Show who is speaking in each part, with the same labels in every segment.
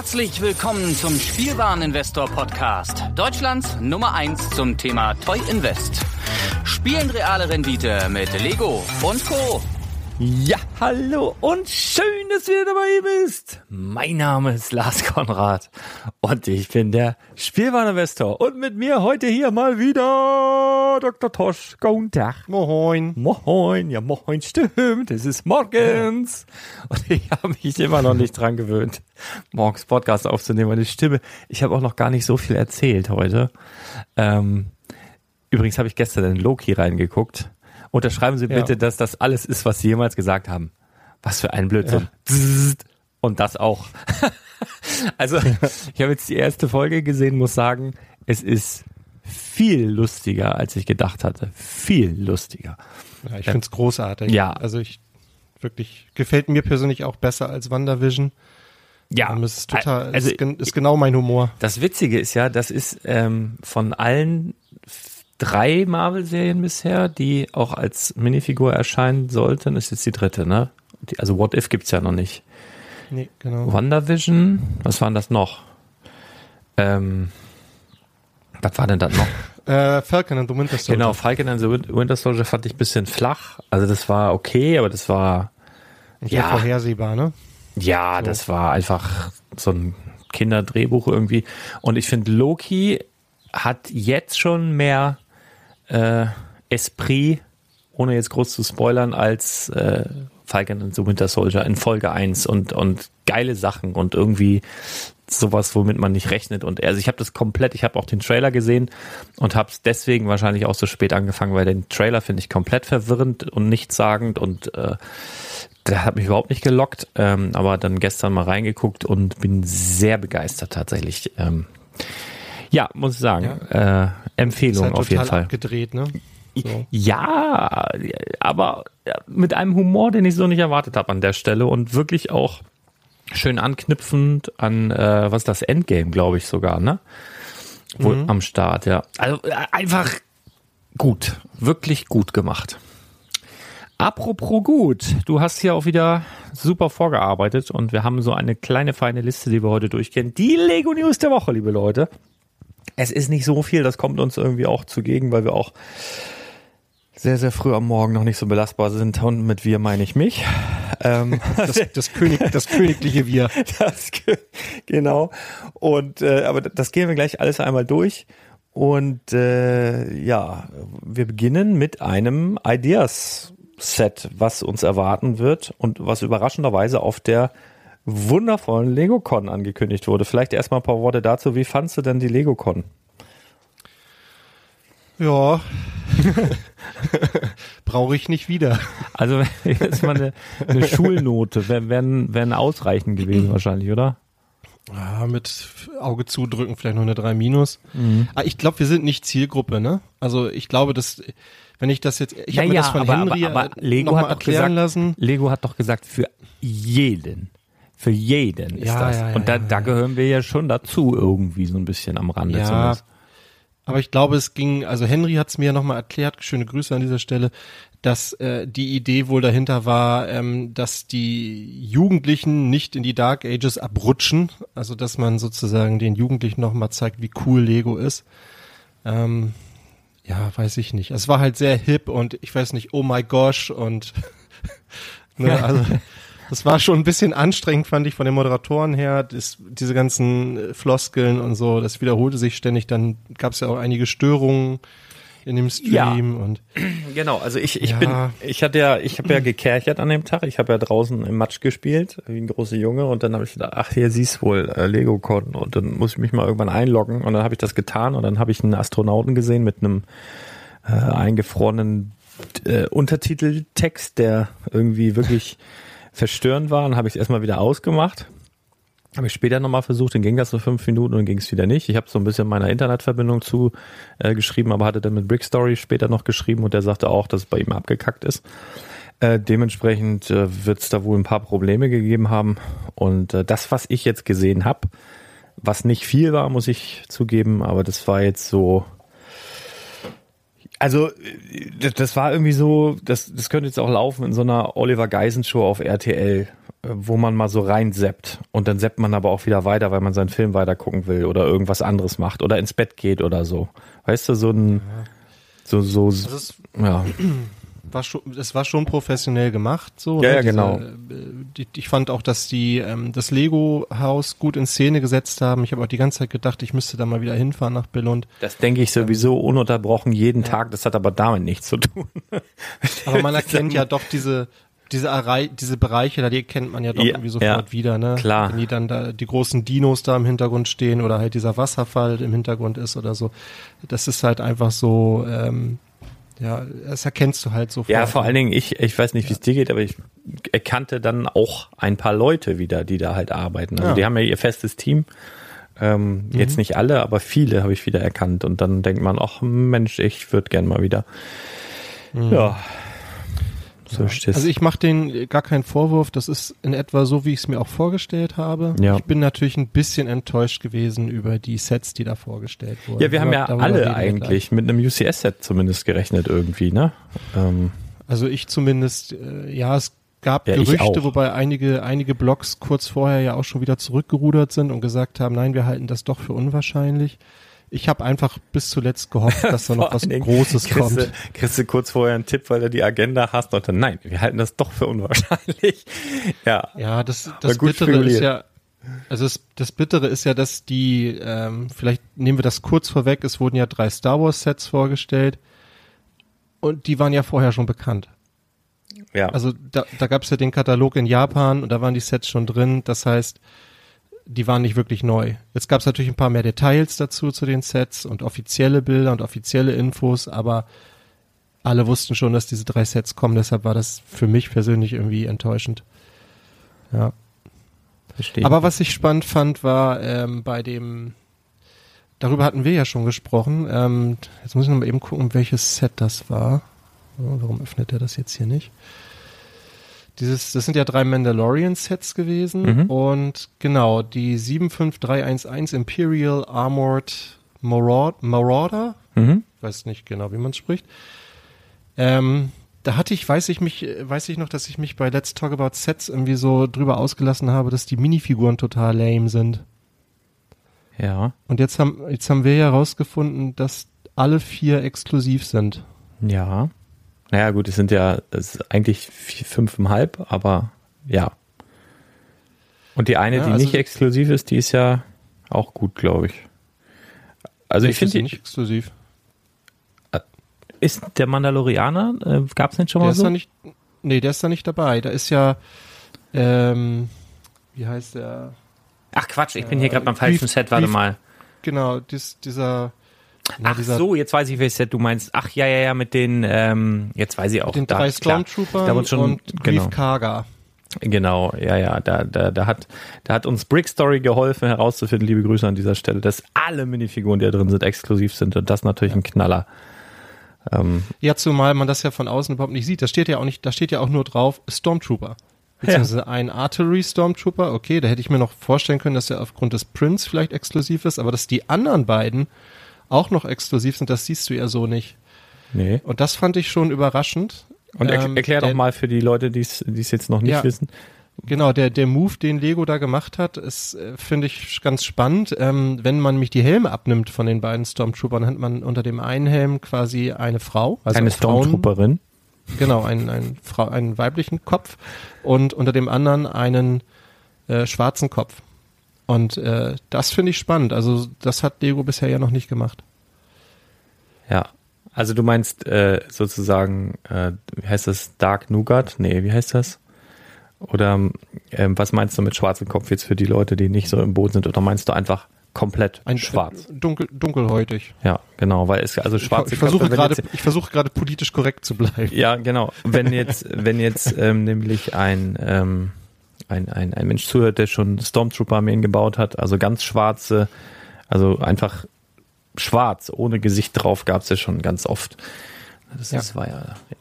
Speaker 1: Herzlich willkommen zum Spielwareninvestor Podcast, Deutschlands Nummer 1 zum Thema Toy Invest. Spielen reale Rendite mit Lego und Co.
Speaker 2: Ja, hallo und schön, dass du wieder dabei bist. Mein Name ist Lars Konrad und ich bin der Spielwareninvestor und mit mir heute hier mal wieder Dr. Tosch. Guten Tag.
Speaker 3: Moin.
Speaker 2: Moin, ja moin, stimmt, es ist morgens und ich habe mich immer noch nicht dran gewöhnt, morgens Podcast aufzunehmen, meine Stimme. Ich habe auch noch gar nicht so viel erzählt heute. Ähm, übrigens habe ich gestern in Loki reingeguchabe Unterschreiben Sie bitte, ja. dass das alles ist, was Sie jemals gesagt haben. Was für ein Blödsinn. Ja. Und das auch. also, ich habe jetzt die erste Folge gesehen, muss sagen, es ist viel lustiger, als ich gedacht hatte. Viel lustiger.
Speaker 3: Ja, ich finde es großartig. Ja. Also ich wirklich, gefällt mir persönlich auch besser als WandaVision. Ja, um, ist total, also, ist, ist, genau mein Humor.
Speaker 2: Das Witzige ist ja, das ist ähm, von allen drei Marvel-Serien bisher, die auch als Minifigur erscheinen sollten. ist jetzt die dritte, ne? Die, also What If gibt's ja noch nicht. Nee, genau. WandaVision, was waren das noch? Ähm, was war denn das noch?
Speaker 3: Äh, Falcon and the Winter Soldier.
Speaker 2: Genau, Falcon and the Winter Soldier fand ich ein bisschen flach. Also das war okay, aber das war
Speaker 3: ja vorhersehbar, ne?
Speaker 2: Ja, so. das war einfach so ein Kinderdrehbuch irgendwie. Und ich finde, Loki hat jetzt schon mehr äh, Esprit, ohne jetzt groß zu spoilern, als äh, Falcon and the Winter Soldier in Folge 1 und, und geile Sachen und irgendwie sowas, womit man nicht rechnet. Und also ich habe das komplett, ich habe auch den Trailer gesehen und habe es deswegen wahrscheinlich auch so spät angefangen, weil den Trailer finde ich komplett verwirrend und nichtssagend und äh, der hat mich überhaupt nicht gelockt. Ähm, aber dann gestern mal reingeguckt und bin sehr begeistert tatsächlich. Ähm, ja, muss ich sagen. Ja. Äh, Empfehlung halt auf jeden Fall.
Speaker 3: Abgedreht, ne?
Speaker 2: So. Ja, aber mit einem Humor, den ich so nicht erwartet habe an der Stelle und wirklich auch schön anknüpfend an äh, was das Endgame, glaube ich sogar, ne? Wohl mhm. am Start, ja. Also äh, einfach gut, wirklich gut gemacht. Apropos gut, du hast hier auch wieder super vorgearbeitet und wir haben so eine kleine feine Liste, die wir heute durchgehen. Die Lego News der Woche, liebe Leute. Es ist nicht so viel, das kommt uns irgendwie auch zugegen, weil wir auch sehr, sehr früh am Morgen noch nicht so belastbar sind. Und mit wir meine ich mich.
Speaker 3: Ähm, das, das, König, das königliche Wir. Das,
Speaker 2: genau. Und äh, aber das gehen wir gleich alles einmal durch. Und äh, ja, wir beginnen mit einem Ideas-Set, was uns erwarten wird und was überraschenderweise auf der wundervollen LegoCon angekündigt wurde. Vielleicht erstmal ein paar Worte dazu. Wie fandst du denn die LegoCon?
Speaker 3: Ja, brauche ich nicht wieder.
Speaker 2: Also jetzt mal eine, eine Schulnote, wäre wär, ausreichend gewesen wahrscheinlich, oder?
Speaker 3: Ja, mit Auge zudrücken vielleicht noch eine 3 minus. Mhm. Ah, ich glaube, wir sind nicht Zielgruppe, ne? Also ich glaube, dass wenn ich das jetzt, ich habe mir das von aber, Henry aber, aber
Speaker 2: Lego hat doch gesagt, lassen. Lego hat doch gesagt für jeden. Für jeden ist ja, das. Ja, und da, da gehören wir ja schon dazu irgendwie so ein bisschen am Rande
Speaker 3: ja, zumindest. Aber ich glaube, es ging, also Henry hat es mir ja nochmal erklärt, schöne Grüße an dieser Stelle, dass äh, die Idee wohl dahinter war, ähm, dass die Jugendlichen nicht in die Dark Ages abrutschen, also dass man sozusagen den Jugendlichen nochmal zeigt, wie cool Lego ist. Ähm, ja, weiß ich nicht. Es war halt sehr hip und ich weiß nicht, oh my gosh und ne, also das war schon ein bisschen anstrengend, fand ich von den Moderatoren her. Das, diese ganzen äh, Floskeln und so, das wiederholte sich ständig. Dann gab es ja auch einige Störungen in dem Stream ja. und
Speaker 2: genau also ich ich ja. bin ich hatte ja ich habe ja gekerchert an dem Tag ich habe ja draußen im Matsch gespielt wie ein großer Junge und dann habe ich gedacht ach hier siehst wohl äh, Lego Con und dann muss ich mich mal irgendwann einloggen und dann habe ich das getan und dann habe ich einen Astronauten gesehen mit einem äh, eingefrorenen äh, Untertiteltext der irgendwie wirklich verstörend war, dann habe ich es erstmal wieder ausgemacht. Habe ich später nochmal versucht, dann ging das so fünf Minuten und ging es wieder nicht. Ich habe so ein bisschen meiner Internetverbindung zu äh, geschrieben, aber hatte dann mit Brickstory später noch geschrieben und der sagte auch, dass es bei ihm abgekackt ist. Äh, dementsprechend äh, wird es da wohl ein paar Probleme gegeben haben. Und äh, das, was ich jetzt gesehen habe, was nicht viel war, muss ich zugeben, aber das war jetzt so, also, das, das war irgendwie so, das, das könnte jetzt auch laufen in so einer Oliver Geisen Show auf RTL. wo man mal so reinseppt und dann seppt man aber auch wieder weiter, weil man seinen Film weiter gucken will oder irgendwas anderes macht oder ins Bett geht oder so. Weißt du, so ein, so, so,
Speaker 3: ist, ja. War schon, es war schon professionell gemacht, so.
Speaker 2: Ja, ne? ja genau. Diese,
Speaker 3: die, ich fand auch, dass die ähm, das Lego-Haus gut in Szene gesetzt haben. Ich habe auch die ganze Zeit gedacht, ich müsste da mal wieder hinfahren nach Billund.
Speaker 2: Das denke ich sowieso ununterbrochen jeden ja. Tag. Das hat aber damit nichts zu tun.
Speaker 3: Aber man erkennt ja doch diese diese, Arei diese Bereiche, da die kennt man ja doch ja, irgendwie sofort ja, wieder, ne?
Speaker 2: Klar.
Speaker 3: Wenn die dann da die großen Dinos da im Hintergrund stehen oder halt dieser Wasserfall im Hintergrund ist oder so. Das ist halt einfach so, ähm, ja, das erkennst du halt sofort.
Speaker 2: Ja, vor allen Dingen, ich, ich weiß nicht, wie es dir geht, aber ich erkannte dann auch ein paar Leute wieder, die da halt arbeiten. Also ja. die haben ja ihr festes Team. Ähm, mhm. Jetzt nicht alle, aber viele habe ich wieder erkannt. Und dann denkt man, ach Mensch, ich würde gern mal wieder. Mhm. Ja,
Speaker 3: so ja. Also ich mache denen gar keinen Vorwurf. Das ist in etwa so, wie ich es mir auch vorgestellt habe. Ja. Ich bin natürlich ein bisschen enttäuscht gewesen über die Sets, die da vorgestellt wurden.
Speaker 2: Ja, wir haben ja alle eigentlich mit einem UCS-Set zumindest gerechnet irgendwie, ne? Ähm.
Speaker 3: Also ich zumindest, äh, ja, es gab ja, Gerüchte, wobei einige, einige Blogs kurz vorher ja auch schon wieder zurückgerudert sind und gesagt haben, nein, wir halten das doch für unwahrscheinlich. Ich habe einfach bis zuletzt gehofft, dass da noch was Großes
Speaker 2: kriegst
Speaker 3: kommt.
Speaker 2: Du, kriegst du kurz vorher einen Tipp, weil du die Agenda hast und dann, nein, wir halten das doch für unwahrscheinlich. ja.
Speaker 3: Ja, das, das Bittere ist ja, also das, das Bittere ist ja, dass die, ähm, vielleicht nehmen wir das kurz vorweg, es wurden ja drei Star Wars Sets vorgestellt und die waren ja vorher schon bekannt. Ja. Also da, da gab es ja den Katalog in Japan und da waren die Sets schon drin. Das heißt, die waren nicht wirklich neu. Jetzt gab es natürlich ein paar mehr Details dazu zu den Sets und offizielle Bilder und offizielle Infos, aber alle wussten schon, dass diese drei Sets kommen, deshalb war das für mich persönlich irgendwie enttäuschend. Ja. Verstehe. Aber was ich spannend fand, war ähm, bei dem, darüber hatten wir ja schon gesprochen, ähm, jetzt muss ich noch mal eben gucken, welches Set das war. Oh, warum öffnet er das jetzt hier nicht? Dieses, das sind ja drei Mandalorian-Sets gewesen mhm. und genau, die 75311 Imperial Armored Marauder, mhm. weiß nicht genau, wie man es spricht. Ähm, da hatte ich, weiß ich mich, weiß ich noch, dass ich mich bei Let's Talk About Sets irgendwie so drüber ausgelassen habe, dass die Minifiguren total lame sind.
Speaker 2: Ja.
Speaker 3: Und jetzt haben, jetzt haben wir ja rausgefunden, dass alle vier exklusiv sind.
Speaker 2: Ja. Naja, gut, es sind ja es ist eigentlich vier, fünfeinhalb, aber ja. Und die eine, ja, die also nicht exklusiv ist, die ist ja auch gut, glaube ich. Also ich finde die
Speaker 3: nicht exklusiv.
Speaker 2: Äh, ist der Mandalorianer, äh, gab es nicht schon
Speaker 3: der
Speaker 2: mal so?
Speaker 3: Da nicht, nee, der ist da nicht dabei. Da ist ja, ähm, wie heißt der?
Speaker 2: Ach Quatsch, ich bin hier gerade beim falschen Set, warte Beef, mal.
Speaker 3: Genau, dies, dieser
Speaker 2: Ach so, jetzt weiß ich, welches Set du meinst. Ach ja, ja, ja, mit den, ähm, jetzt weiß ich auch. Mit
Speaker 3: den drei Stormtroopern schon, und genau. Grief Karga.
Speaker 2: Genau, ja, ja, da, da, da hat, da hat uns Brick Story geholfen herauszufinden, liebe Grüße an dieser Stelle, dass alle Minifiguren, die da drin sind, exklusiv sind und das natürlich ja. ein Knaller.
Speaker 3: Ähm, ja, zumal man das ja von außen überhaupt nicht sieht. Da steht ja auch nicht, da steht ja auch nur drauf Stormtrooper. Beziehungsweise ja. ein Artillery Stormtrooper, okay, da hätte ich mir noch vorstellen können, dass er aufgrund des Prints vielleicht exklusiv ist, aber dass die anderen beiden auch noch exklusiv sind, das siehst du ja so nicht.
Speaker 2: Nee.
Speaker 3: Und das fand ich schon überraschend.
Speaker 2: Und er, ähm, erklär doch mal für die Leute, die es jetzt noch nicht ja, wissen.
Speaker 3: Genau, der, der Move, den Lego da gemacht hat, ist, äh, finde ich, ganz spannend. Ähm, wenn man mich die Helme abnimmt von den beiden Stormtroopern, hat man unter dem einen Helm quasi eine Frau.
Speaker 2: Also eine Stormtrooperin.
Speaker 3: Genau, einen, einen, Frau, einen weiblichen Kopf und unter dem anderen einen äh, schwarzen Kopf. Und äh, das finde ich spannend. Also das hat Lego bisher ja noch nicht gemacht.
Speaker 2: Ja, also du meinst äh, sozusagen, äh, wie heißt das, Dark Nougat? Nee, wie heißt das? Oder ähm, was meinst du mit schwarzem Kopf jetzt für die Leute, die nicht so im Boot sind? Oder meinst du einfach komplett Ein, schwarz?
Speaker 3: Dunkel, dunkelhäutig.
Speaker 2: Ja, genau, weil es also schwarze
Speaker 3: ich, ich versuche gerade, ich versuche gerade politisch korrekt zu bleiben.
Speaker 2: Ja, genau. Wenn jetzt, wenn jetzt ähm, nämlich ein ähm, ein, ein, ein Mensch zuhört, der schon Stormtrooper-Armeen gebaut hat, also ganz schwarze, also einfach schwarz, ohne Gesicht drauf, gab es ja schon ganz oft. Das, ja. war ja, ja.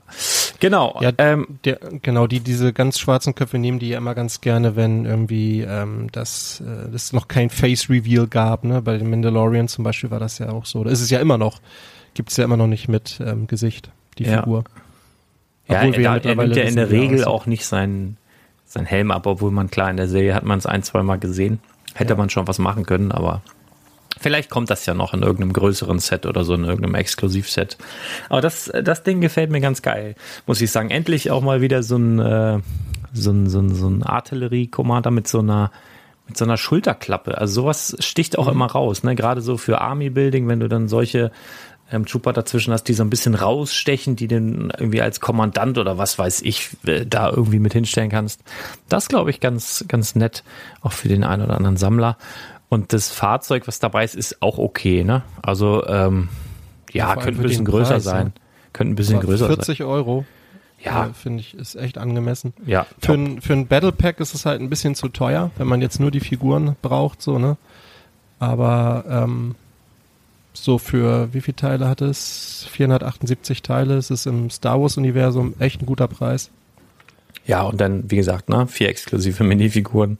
Speaker 3: Genau. Ja, ähm, der, genau, die diese ganz schwarzen Köpfe nehmen die ja immer ganz gerne, wenn irgendwie ähm, das, äh, das noch kein Face-Reveal gab, ne? Bei den Mandalorian zum Beispiel war das ja auch so. Da ist es ja immer noch, gibt es ja immer noch nicht mit ähm, Gesicht, die
Speaker 2: ja.
Speaker 3: Figur.
Speaker 2: Obwohl ja, er, er nimmt ja in der Regel auch nicht seinen sein Helm ab, obwohl man klar in der Serie hat man es ein, zwei Mal gesehen. Hätte ja. man schon was machen können, aber vielleicht kommt das ja noch in irgendeinem größeren Set oder so, in irgendeinem Exklusivset. Aber das, das Ding gefällt mir ganz geil, muss ich sagen. Endlich auch mal wieder so ein, äh, so ein, so ein, so ein Artillerie-Commander mit so einer mit so einer Schulterklappe. Also sowas sticht auch mhm. immer raus, ne? Gerade so für Army Building, wenn du dann solche ähm, Trooper dazwischen hast, die so ein bisschen rausstechen, die den irgendwie als Kommandant oder was weiß ich äh, da irgendwie mit hinstellen kannst. Das glaube ich ganz, ganz nett, auch für den einen oder anderen Sammler. Und das Fahrzeug, was dabei ist, ist auch okay, ne? Also ähm, ja, ja könnte ein bisschen größer Preis, sein. Ja. Könnte ein bisschen größer
Speaker 3: 40 sein. 40 Euro. Ja. Äh, Finde ich, ist echt angemessen. Ja. Für ein, für ein Battle Pack ist es halt ein bisschen zu teuer, wenn man jetzt nur die Figuren braucht, so, ne? Aber ähm, so für wie viele Teile hat es? 478 Teile. Es ist im Star Wars-Universum echt ein guter Preis.
Speaker 2: Ja, und dann, wie gesagt, ne, vier exklusive Minifiguren.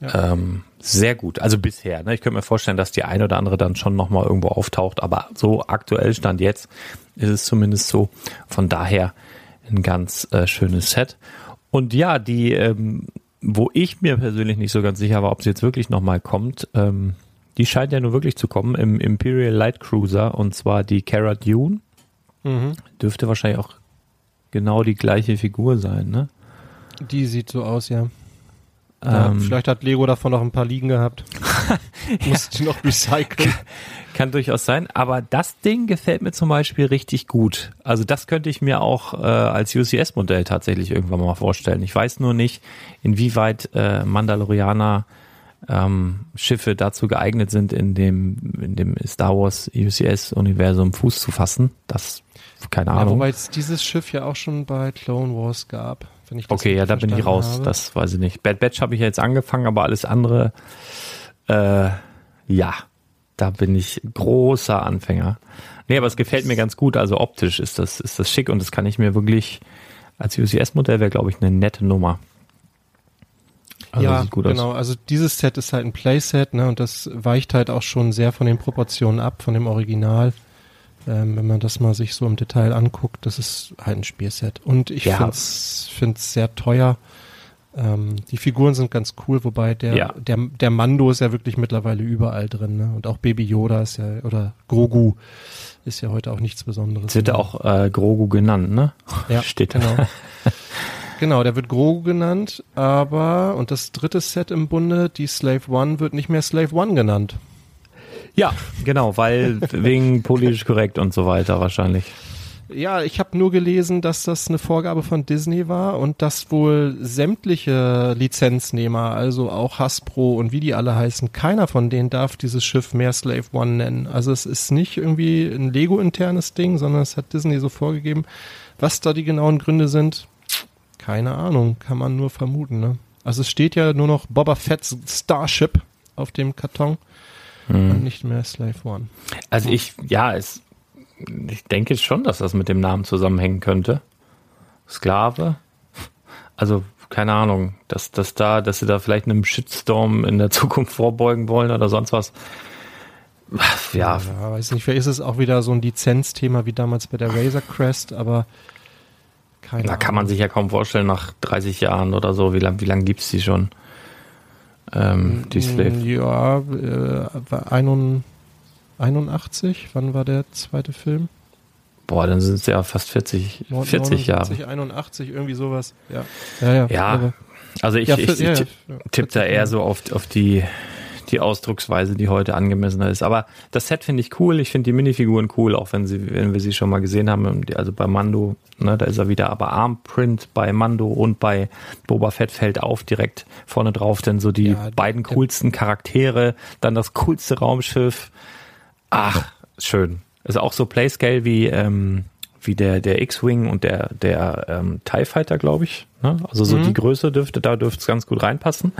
Speaker 2: Ja. Ähm, sehr gut. Also bisher. Ne? Ich könnte mir vorstellen, dass die eine oder andere dann schon nochmal irgendwo auftaucht. Aber so aktuell stand jetzt ist es zumindest so. Von daher ein ganz äh, schönes Set. Und ja, die, ähm, wo ich mir persönlich nicht so ganz sicher war, ob sie jetzt wirklich nochmal kommt, ähm, die scheint ja nur wirklich zu kommen im Imperial Light Cruiser und zwar die Cara Dune. Mhm. Dürfte wahrscheinlich auch genau die gleiche Figur sein, ne?
Speaker 3: Die sieht so aus, ja. ja ähm, vielleicht hat Lego davon noch ein paar liegen gehabt. Muss die noch recyceln.
Speaker 2: Kann durchaus sein, aber das Ding gefällt mir zum Beispiel richtig gut. Also das könnte ich mir auch äh, als UCS-Modell tatsächlich irgendwann mal vorstellen. Ich weiß nur nicht, inwieweit äh, Mandalorianer ähm, Schiffe dazu geeignet sind, in dem, in dem Star Wars UCS-Universum Fuß zu fassen. Das, keine Ahnung. Ja,
Speaker 3: wobei es dieses Schiff ja auch schon bei Clone Wars gab. Wenn ich
Speaker 2: das okay, ja, da bin ich raus. Habe. Das weiß ich nicht. Bad Batch habe ich ja jetzt angefangen, aber alles andere, äh, ja, da bin ich großer Anfänger. Nee, aber es gefällt mir ganz gut. Also optisch ist das, ist das schick und das kann ich mir wirklich als UCS-Modell wäre, glaube ich, eine nette Nummer.
Speaker 3: Also ja, genau. Aus. Also dieses Set ist halt ein Playset, ne, und das weicht halt auch schon sehr von den Proportionen ab, von dem Original. Ähm, wenn man das mal sich so im Detail anguckt, das ist halt ein Spielset. Und ich ja. finde es sehr teuer. Ähm, die Figuren sind ganz cool, wobei der, ja. der, der Mando ist ja wirklich mittlerweile überall drin, ne? Und auch Baby Yoda ist ja, oder Grogu ist ja heute auch nichts Besonderes.
Speaker 2: Wird er auch äh, Grogu genannt, ne?
Speaker 3: Ja, steht genau. Genau, der wird Grogu genannt, aber, und das dritte Set im Bunde, die Slave One, wird nicht mehr Slave One genannt.
Speaker 2: Ja, genau, weil wegen politisch korrekt und so weiter wahrscheinlich.
Speaker 3: Ja, ich habe nur gelesen, dass das eine Vorgabe von Disney war und dass wohl sämtliche Lizenznehmer, also auch Hasbro und wie die alle heißen, keiner von denen darf dieses Schiff mehr Slave One nennen. Also es ist nicht irgendwie ein Lego-internes Ding, sondern es hat Disney so vorgegeben. Was da die genauen Gründe sind, keine Ahnung, kann man nur vermuten. Ne? Also es steht ja nur noch Boba Fett's Starship auf dem Karton hm. und nicht mehr Slave One.
Speaker 2: Also ich, ja, es, ich denke schon, dass das mit dem Namen zusammenhängen könnte. Sklave. Also keine Ahnung, dass, dass da, dass sie da vielleicht einem Shitstorm in der Zukunft vorbeugen wollen oder sonst was.
Speaker 3: Ja. ja weiß nicht, vielleicht ist es auch wieder so ein Lizenzthema wie damals bei der Razor Crest, aber
Speaker 2: keine da Ahnung. kann man sich ja kaum vorstellen, nach 30 Jahren oder so, wie lange wie lang gibt es die schon? Ähm, die Slave.
Speaker 3: Ja, äh, 81, wann war der zweite Film?
Speaker 2: Boah, dann sind es ja fast 40, 40 Jahre.
Speaker 3: 81, irgendwie sowas. Ja,
Speaker 2: ja, ja. ja also ich, ja, ich, ich tippe da eher so auf, auf die die Ausdrucksweise, die heute angemessener ist. Aber das Set finde ich cool. Ich finde die Minifiguren cool, auch wenn sie, wenn wir sie schon mal gesehen haben. Also bei Mando, ne, da ist er wieder, aber Armprint bei Mando und bei Boba Fett fällt auf direkt vorne drauf, denn so die ja, beiden coolsten Charaktere, dann das coolste Raumschiff. Ach, schön. Ist auch so Playscale wie, ähm, wie der, der X-Wing und der, der ähm, TIE Fighter, glaube ich. Ne? Also so mhm. die Größe dürfte, da dürfte es ganz gut reinpassen.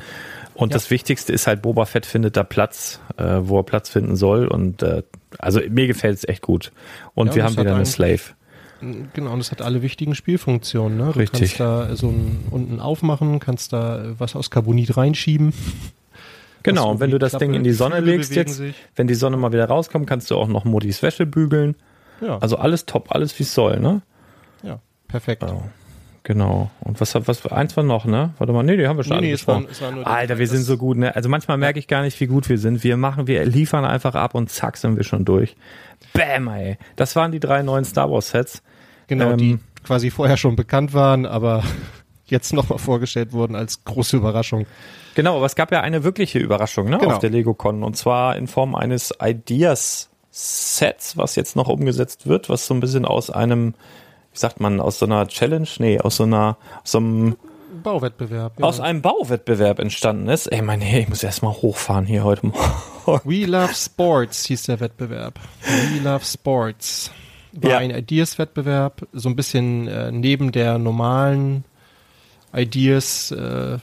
Speaker 2: Und ja. das Wichtigste ist halt, Boba Fett findet da Platz, äh, wo er Platz finden soll. Und äh, also mir gefällt es echt gut. Und ja, wir haben wieder eine Slave.
Speaker 3: Genau, und es hat alle wichtigen Spielfunktionen. Ne? Du
Speaker 2: Richtig.
Speaker 3: kannst da so ein, unten aufmachen, kannst da was aus Carbonit reinschieben.
Speaker 2: Genau, und wenn du das Klappe, Ding in die Sonne legst jetzt, sich. wenn die Sonne mal wieder rauskommt, kannst du auch noch Modis Wäsche bügeln. Ja. Also alles top, alles wie es soll, ne?
Speaker 3: Ja, perfekt. Oh,
Speaker 2: Genau. Und was was eins war noch, ne? Warte mal, nee, die haben wir schon nee, nee, es waren, es waren nur Alter, wir sind so gut, ne? Also manchmal merke ich gar nicht, wie gut wir sind. Wir machen, wir liefern einfach ab und zack sind wir schon durch. Bam, ey. Das waren die drei neuen Star Wars Sets.
Speaker 3: Genau, ähm, die quasi vorher schon bekannt waren, aber jetzt nochmal vorgestellt wurden als große Überraschung.
Speaker 2: Genau, aber es gab ja eine wirkliche Überraschung, ne? Genau. Auf der LegoCon. Und zwar in Form eines Ideas Sets, was jetzt noch umgesetzt wird, was so ein bisschen aus einem wie sagt man, aus so einer Challenge, nee, aus so einer, aus so einem
Speaker 3: Bauwettbewerb.
Speaker 2: Ja. Aus einem Bauwettbewerb entstanden ist. Ey, mein, hey, ich muss erstmal hochfahren hier heute
Speaker 3: Morgen. We Love Sports hieß der Wettbewerb. We Love Sports. War ja. ein Ideas-Wettbewerb, so ein bisschen äh, neben der normalen Ideas, äh,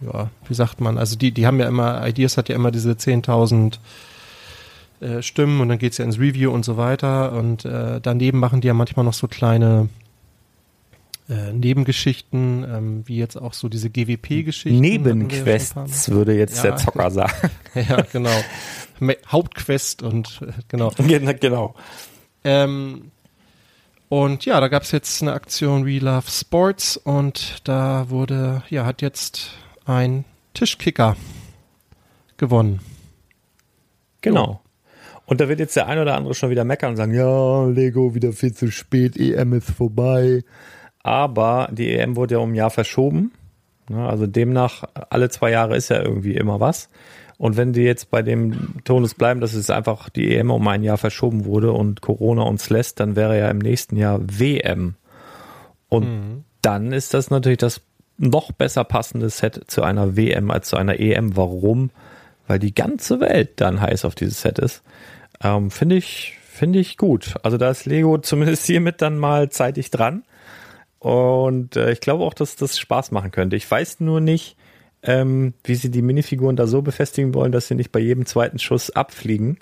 Speaker 3: ja, wie sagt man, also die, die haben ja immer, Ideas hat ja immer diese 10.000 äh, Stimmen und dann geht's ja ins Review und so weiter. Und äh, daneben machen die ja manchmal noch so kleine äh, Nebengeschichten, ähm, wie jetzt auch so diese GWP-Geschichten.
Speaker 2: Nebenquests, würde jetzt ja. der Zocker sagen.
Speaker 3: ja, genau. Hauptquest und äh, genau.
Speaker 2: genau.
Speaker 3: Ähm, und ja, da gab's jetzt eine Aktion We Love Sports und da wurde, ja, hat jetzt ein Tischkicker gewonnen.
Speaker 2: Genau. Und da wird jetzt der ein oder andere schon wieder meckern und sagen, ja, Lego wieder viel zu spät, EM ist vorbei. Aber die EM wurde ja um ein Jahr verschoben. Also demnach, alle zwei Jahre ist ja irgendwie immer was. Und wenn die jetzt bei dem Tonus bleiben, dass es einfach die EM um ein Jahr verschoben wurde und Corona uns lässt, dann wäre ja im nächsten Jahr WM. Und mhm. dann ist das natürlich das noch besser passende Set zu einer WM als zu einer EM. Warum? Weil die ganze Welt dann heiß auf dieses Set ist. Ähm, Finde ich, finde ich gut. Also da ist Lego zumindest hiermit dann mal zeitig dran. Und äh, ich glaube auch, dass das Spaß machen könnte. Ich weiß nur nicht, ähm, wie sie die Minifiguren da so befestigen wollen, dass sie nicht bei jedem zweiten Schuss abfliegen.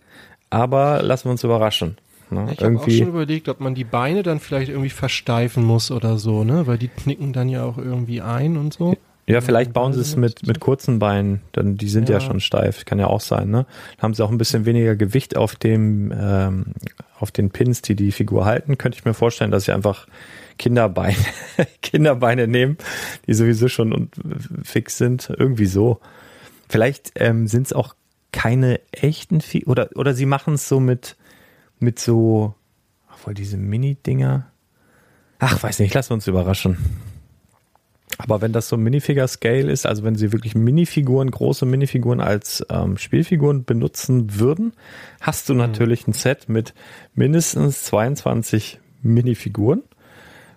Speaker 2: Aber lassen wir uns überraschen.
Speaker 3: Ne? Ich habe auch schon überlegt, ob man die Beine dann vielleicht irgendwie versteifen muss oder so, ne? Weil die knicken dann ja auch irgendwie ein und so.
Speaker 2: Ja, vielleicht bauen sie es mit, mit kurzen Beinen, dann die sind ja. ja schon steif, kann ja auch sein, ne? Dann haben sie auch ein bisschen weniger Gewicht auf dem, ähm, auf den Pins, die die Figur halten. Könnte ich mir vorstellen, dass sie einfach Kinderbeine, Kinderbeine nehmen, die sowieso schon fix sind, irgendwie so. Vielleicht ähm, sind es auch keine echten Figuren, oder, oder sie machen es so mit, mit so, ach, wohl diese Mini-Dinger. Ach, weiß nicht, lassen wir uns überraschen. Aber wenn das so Minifigure-Scale ist, also wenn sie wirklich Minifiguren, große Minifiguren als ähm, Spielfiguren benutzen würden, hast du mhm. natürlich ein Set mit mindestens 22 Minifiguren,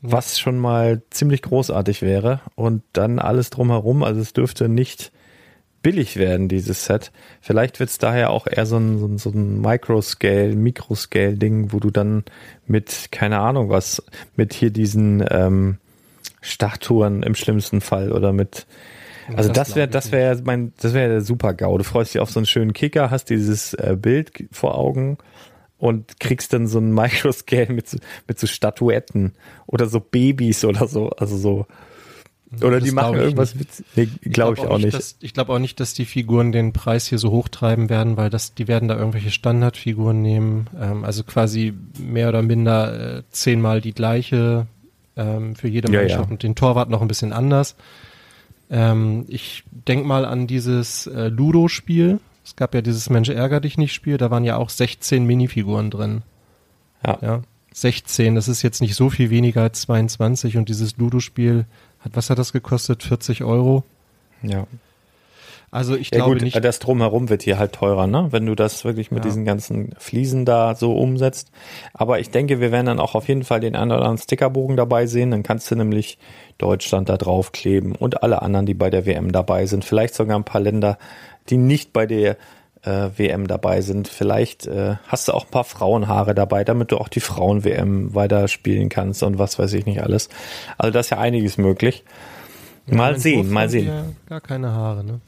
Speaker 2: ja. was schon mal ziemlich großartig wäre. Und dann alles drumherum, also es dürfte nicht billig werden, dieses Set. Vielleicht wird es daher auch eher so ein, so ein, so ein Microscale, Mikroscale-Ding, wo du dann mit, keine Ahnung was, mit hier diesen ähm, Statuen im schlimmsten Fall oder mit also das, wäre das wäre mein das wäre der super GAU. Du freust dich auf so einen schönen Kicker, hast dieses äh, Bild vor Augen und kriegst dann so ein Microscale mit mit so Statuetten oder so Babys oder so, also so oder das die machen irgendwas mit nee, glaube ich, glaub auch nicht.
Speaker 3: Dass, ich glaube auch nicht, dass die Figuren den Preis hier so hochtreiben werden, weil das die werden da irgendwelche Standardfiguren nehmen, ähm, also quasi mehr oder minder äh, zehnmal die gleiche ähm, für jede Mannschaft ja, ja. und den Torwart noch ein bisschen anders. Ähm, ich denk mal an dieses äh, Ludo-Spiel. Es gab ja dieses Mensch ärger dich nicht Spiel, da waren ja auch 16 Minifiguren drin. Ja. ja. 16, das ist jetzt nicht so viel weniger als 22 und dieses Ludo-Spiel hat, was hat das gekostet? 40 Euro?
Speaker 2: Ja.
Speaker 3: Also ich ja, glaube gut, nicht.
Speaker 2: Das drumherum wird hier halt teurer, ne? Wenn du das wirklich mit ja. diesen ganzen Fliesen da so umsetzt. Aber ich denke, wir werden dann auch auf jeden Fall den einen oder anderen Stickerbogen dabei sehen. Dann kannst du nämlich Deutschland da draufkleben und alle anderen, die bei der WM dabei sind. Vielleicht sogar ein paar Länder, die nicht bei der äh, WM dabei sind. Vielleicht äh, hast du auch ein paar Frauenhaare dabei, damit du auch die Frauen-WM weiterspielen kannst und was weiß ich nicht alles. Also da ist ja einiges möglich. Mal ja, sehen, mal sehen. Ja
Speaker 3: gar keine Haare, ne?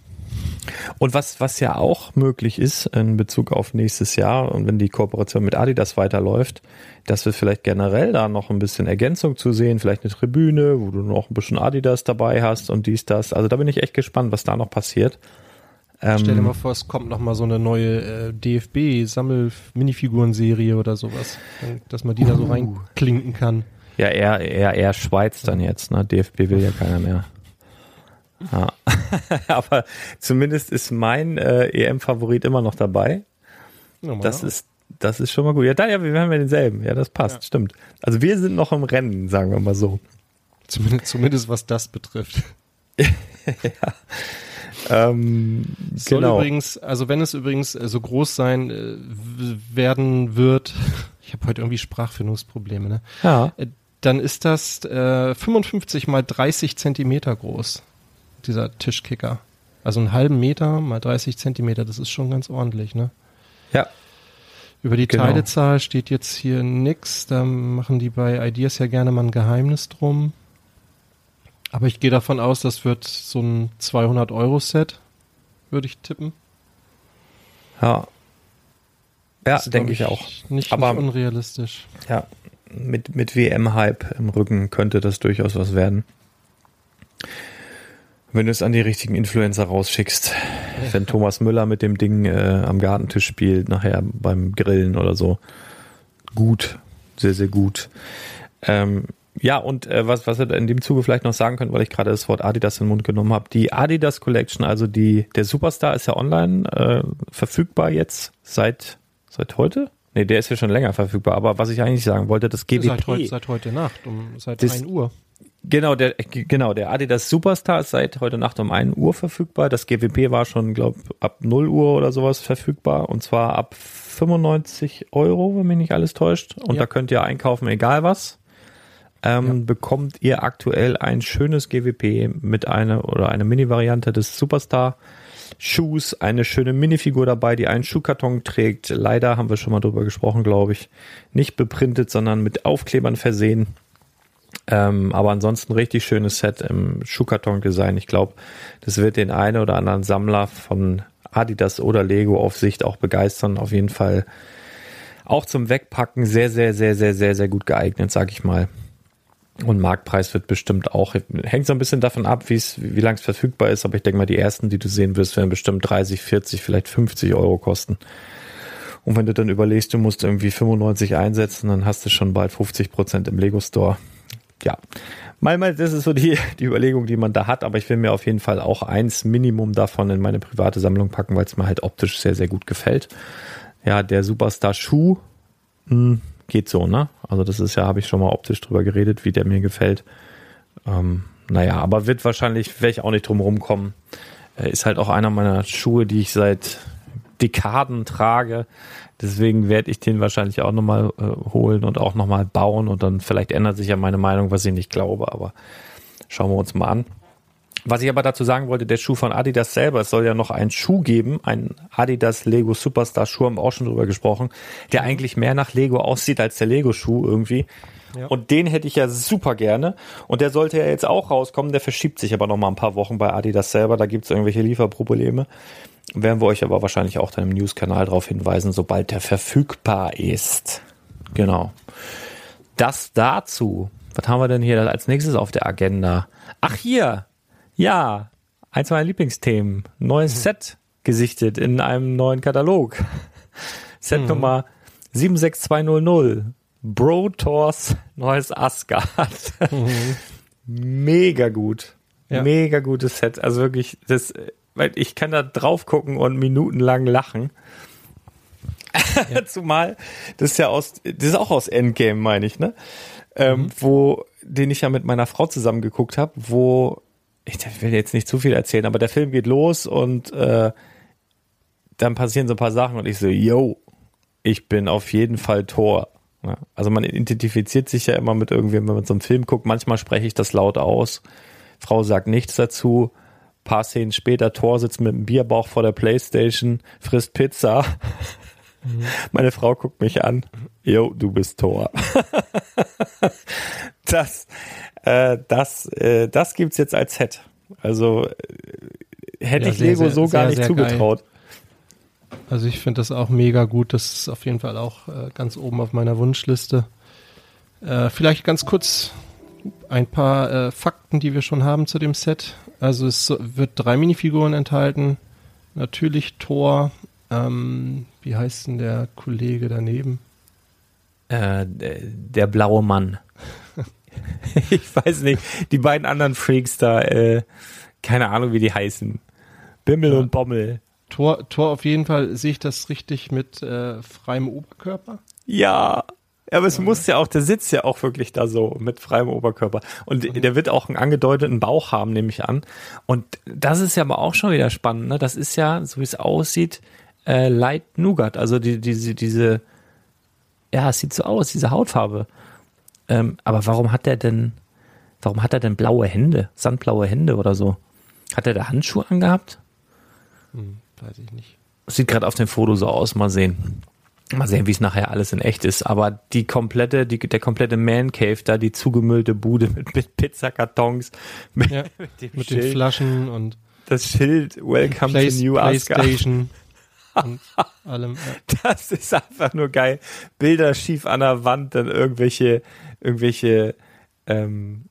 Speaker 2: Und was, was ja auch möglich ist in Bezug auf nächstes Jahr und wenn die Kooperation mit Adidas weiterläuft, dass wir vielleicht generell da noch ein bisschen Ergänzung zu sehen, vielleicht eine Tribüne, wo du noch ein bisschen Adidas dabei hast und dies, das. Also da bin ich echt gespannt, was da noch passiert.
Speaker 3: Ähm, Stell dir mal vor, es kommt noch mal so eine neue äh, DFB-Sammel-Minifiguren-Serie oder sowas, dass man die uh. da so uh. reinklinken kann.
Speaker 2: Ja, eher, eher, eher Schweiz dann jetzt, ne? DFB will ja keiner mehr. Ja. Aber zumindest ist mein äh, EM-Favorit immer noch dabei. Ja, das ist, das ist schon mal gut. Ja, da, ja, wir haben ja denselben. Ja, das passt, ja. stimmt. Also wir sind noch im Rennen, sagen wir mal so.
Speaker 3: Zumindest, zumindest was das betrifft.
Speaker 2: ja. Ähm,
Speaker 3: Soll genau. übrigens, also wenn es übrigens äh, so groß sein äh, werden wird, ich habe heute irgendwie Sprachfindungsprobleme, ne?
Speaker 2: Ja.
Speaker 3: Äh, dann ist das äh, 55 mal 30 Zentimeter groß, dieser Tischkicker. Also einen halben Meter mal 30 Zentimeter, das ist schon ganz ordentlich, ne?
Speaker 2: Ja.
Speaker 3: Über die genau. Teilezahl steht jetzt hier nix. Da machen die bei Ideas ja gerne mal ein Geheimnis drum. Aber ich gehe davon aus, das wird so ein 200-Euro-Set, würde ich tippen.
Speaker 2: Ja. Ja, denke ich, auch.
Speaker 3: Nicht, Aber, nicht unrealistisch.
Speaker 2: Ja, mit, mit WM-Hype im Rücken könnte das durchaus was werden. Wenn du es an die richtigen Influencer rausschickst. Ja. Wenn Thomas Müller mit dem Ding äh, am Gartentisch spielt, nachher beim Grillen oder so. Gut. Sehr, sehr gut. Ähm, ja, und äh, was, was wir in dem Zuge vielleicht noch sagen können, weil ich gerade das Wort Adidas in den Mund genommen habe. Die Adidas Collection, also die, der Superstar ist ja online äh, verfügbar jetzt seit, seit heute? Nee, der ist ja schon länger verfügbar, aber was ich eigentlich sagen wollte, das GWP.
Speaker 3: Seit heute, seit heute Nacht, um seit das, 1 Uhr.
Speaker 2: Genau, der, genau, der Adidas Superstar ist seit heute Nacht um 1 Uhr verfügbar. Das GWP war schon, glaube ab 0 Uhr oder sowas verfügbar und zwar ab 95 Euro, wenn mich nicht alles täuscht. Und ja. da könnt ihr einkaufen, egal was ähm, ja. bekommt ihr aktuell ein schönes GWP mit einer oder einer Mini-Variante des Superstar. Schuhs, eine schöne Minifigur dabei, die einen Schuhkarton trägt. Leider haben wir schon mal drüber gesprochen, glaube ich. Nicht beprintet, sondern mit Aufklebern versehen. Ähm, aber ansonsten richtig schönes Set im Schuhkarton-Design. Ich glaube, das wird den einen oder anderen Sammler von Adidas oder Lego auf Sicht auch begeistern. Auf jeden Fall auch zum Wegpacken sehr, sehr, sehr, sehr, sehr, sehr gut geeignet, sag ich mal. Und Marktpreis wird bestimmt auch, hängt so ein bisschen davon ab, wie es, wie lang es verfügbar ist, aber ich denke mal, die ersten, die du sehen wirst, werden bestimmt 30, 40, vielleicht 50 Euro kosten. Und wenn du dann überlegst, du musst irgendwie 95 einsetzen, dann hast du schon bald 50 Prozent im Lego Store. Ja, manchmal, das ist so die, die Überlegung, die man da hat, aber ich will mir auf jeden Fall auch eins Minimum davon in meine private Sammlung packen, weil es mir halt optisch sehr, sehr gut gefällt. Ja, der Superstar Schuh, hm, geht so, ne? Also das ist ja, habe ich schon mal optisch drüber geredet, wie der mir gefällt. Ähm, naja, aber wird wahrscheinlich, werde ich auch nicht drum rumkommen. Äh, ist halt auch einer meiner Schuhe, die ich seit Dekaden trage. Deswegen werde ich den wahrscheinlich auch nochmal äh, holen und auch nochmal bauen und dann vielleicht ändert sich ja meine Meinung, was ich nicht glaube, aber schauen wir uns mal an. Was ich aber dazu sagen wollte, der Schuh von Adidas selber, es soll ja noch einen Schuh geben, einen Adidas Lego Superstar Schuh, haben wir auch schon drüber gesprochen, der eigentlich mehr nach Lego aussieht als der Lego Schuh irgendwie. Ja. Und den hätte ich ja super gerne. Und der sollte ja jetzt auch rauskommen, der verschiebt sich aber noch mal ein paar Wochen bei Adidas selber, da gibt es irgendwelche Lieferprobleme. Werden wir euch aber wahrscheinlich auch dann im News-Kanal darauf hinweisen, sobald der verfügbar ist. Genau. Das dazu. Was haben wir denn hier als nächstes auf der Agenda? Ach hier, ja, eins meiner Lieblingsthemen. Neues mhm. Set gesichtet in einem neuen Katalog. Set mhm. Nummer 76200. Bro Tors neues Asgard. Mhm. Mega gut. Ja. Mega gutes Set. Also wirklich, das, weil ich kann da drauf gucken und minutenlang lachen. Ja. Zumal, das ist ja aus, das ist auch aus Endgame, meine ich, ne? Ähm, mhm. wo, den ich ja mit meiner Frau zusammen geguckt habe, wo ich will jetzt nicht zu viel erzählen, aber der Film geht los und äh, dann passieren so ein paar Sachen und ich so, yo, ich bin auf jeden Fall Tor. Ja, also man identifiziert sich ja immer mit irgendwem, wenn man so einen Film guckt. Manchmal spreche ich das laut aus. Frau sagt nichts dazu. paar Szenen später, Tor sitzt mit einem Bierbauch vor der Playstation, frisst Pizza. Mhm. Meine Frau guckt mich an. Yo, du bist Tor. das, äh, das, äh, das gibt's jetzt als Set. Also äh, hätte ja, ich sehr, Lego so sehr, gar nicht zugetraut. Geil.
Speaker 3: Also ich finde das auch mega gut. Das ist auf jeden Fall auch äh, ganz oben auf meiner Wunschliste. Äh, vielleicht ganz kurz ein paar äh, Fakten, die wir schon haben zu dem Set. Also es wird drei Minifiguren enthalten. Natürlich Thor. Ähm, wie heißt denn der Kollege daneben?
Speaker 2: Äh, der blaue Mann. ich weiß nicht, die beiden anderen Freaks da, äh, keine Ahnung, wie die heißen. Bimmel ja. und Bommel.
Speaker 3: Tor, Tor auf jeden Fall, sehe ich das richtig mit äh, freiem Oberkörper?
Speaker 2: Ja, aber es muss ja auch, der sitzt ja auch wirklich da so mit freiem Oberkörper. Und mhm. der wird auch einen angedeuteten Bauch haben, nehme ich an. Und das ist ja aber auch schon wieder spannend, ne? Das ist ja, so wie es aussieht, äh, Light Nougat. Also die, diese, diese, ja, es sieht so aus, diese Hautfarbe. Ähm, aber warum hat der denn, warum hat er denn blaue Hände, sandblaue Hände oder so? Hat er da Handschuhe angehabt?
Speaker 3: Hm, weiß ich nicht.
Speaker 2: Sieht gerade auf dem Foto so aus, mal sehen. Mal sehen, wie es nachher alles in echt ist. Aber die komplette, die, der komplette Man Cave da, die zugemüllte Bude mit, mit Pizzakartons,
Speaker 3: mit, ja, mit, mit den Flaschen und
Speaker 2: das Schild Welcome Play, to New
Speaker 3: PlayStation. und
Speaker 2: allem. Ja. Das ist einfach nur geil. Bilder schief an der Wand, dann irgendwelche, irgendwelche ähm,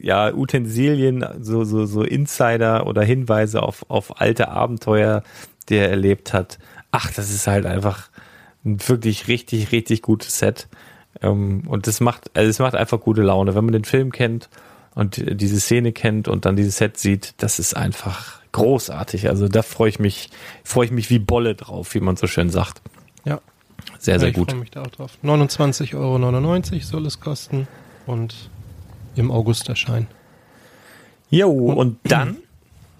Speaker 2: ja, Utensilien, so, so, so Insider oder Hinweise auf, auf alte Abenteuer, die er erlebt hat. Ach, das ist halt einfach ein wirklich richtig, richtig gutes Set. Ähm, und das macht, also es macht einfach gute Laune. Wenn man den Film kennt und diese Szene kennt und dann dieses Set sieht, das ist einfach großartig. Also da freue ich mich, freue ich mich wie Bolle drauf, wie man so schön sagt.
Speaker 3: Ja.
Speaker 2: Sehr, sehr ja, ich gut.
Speaker 3: Ich freue mich da auch drauf. 29,99 Euro soll es kosten und im August erscheinen.
Speaker 2: Jo, und, und dann,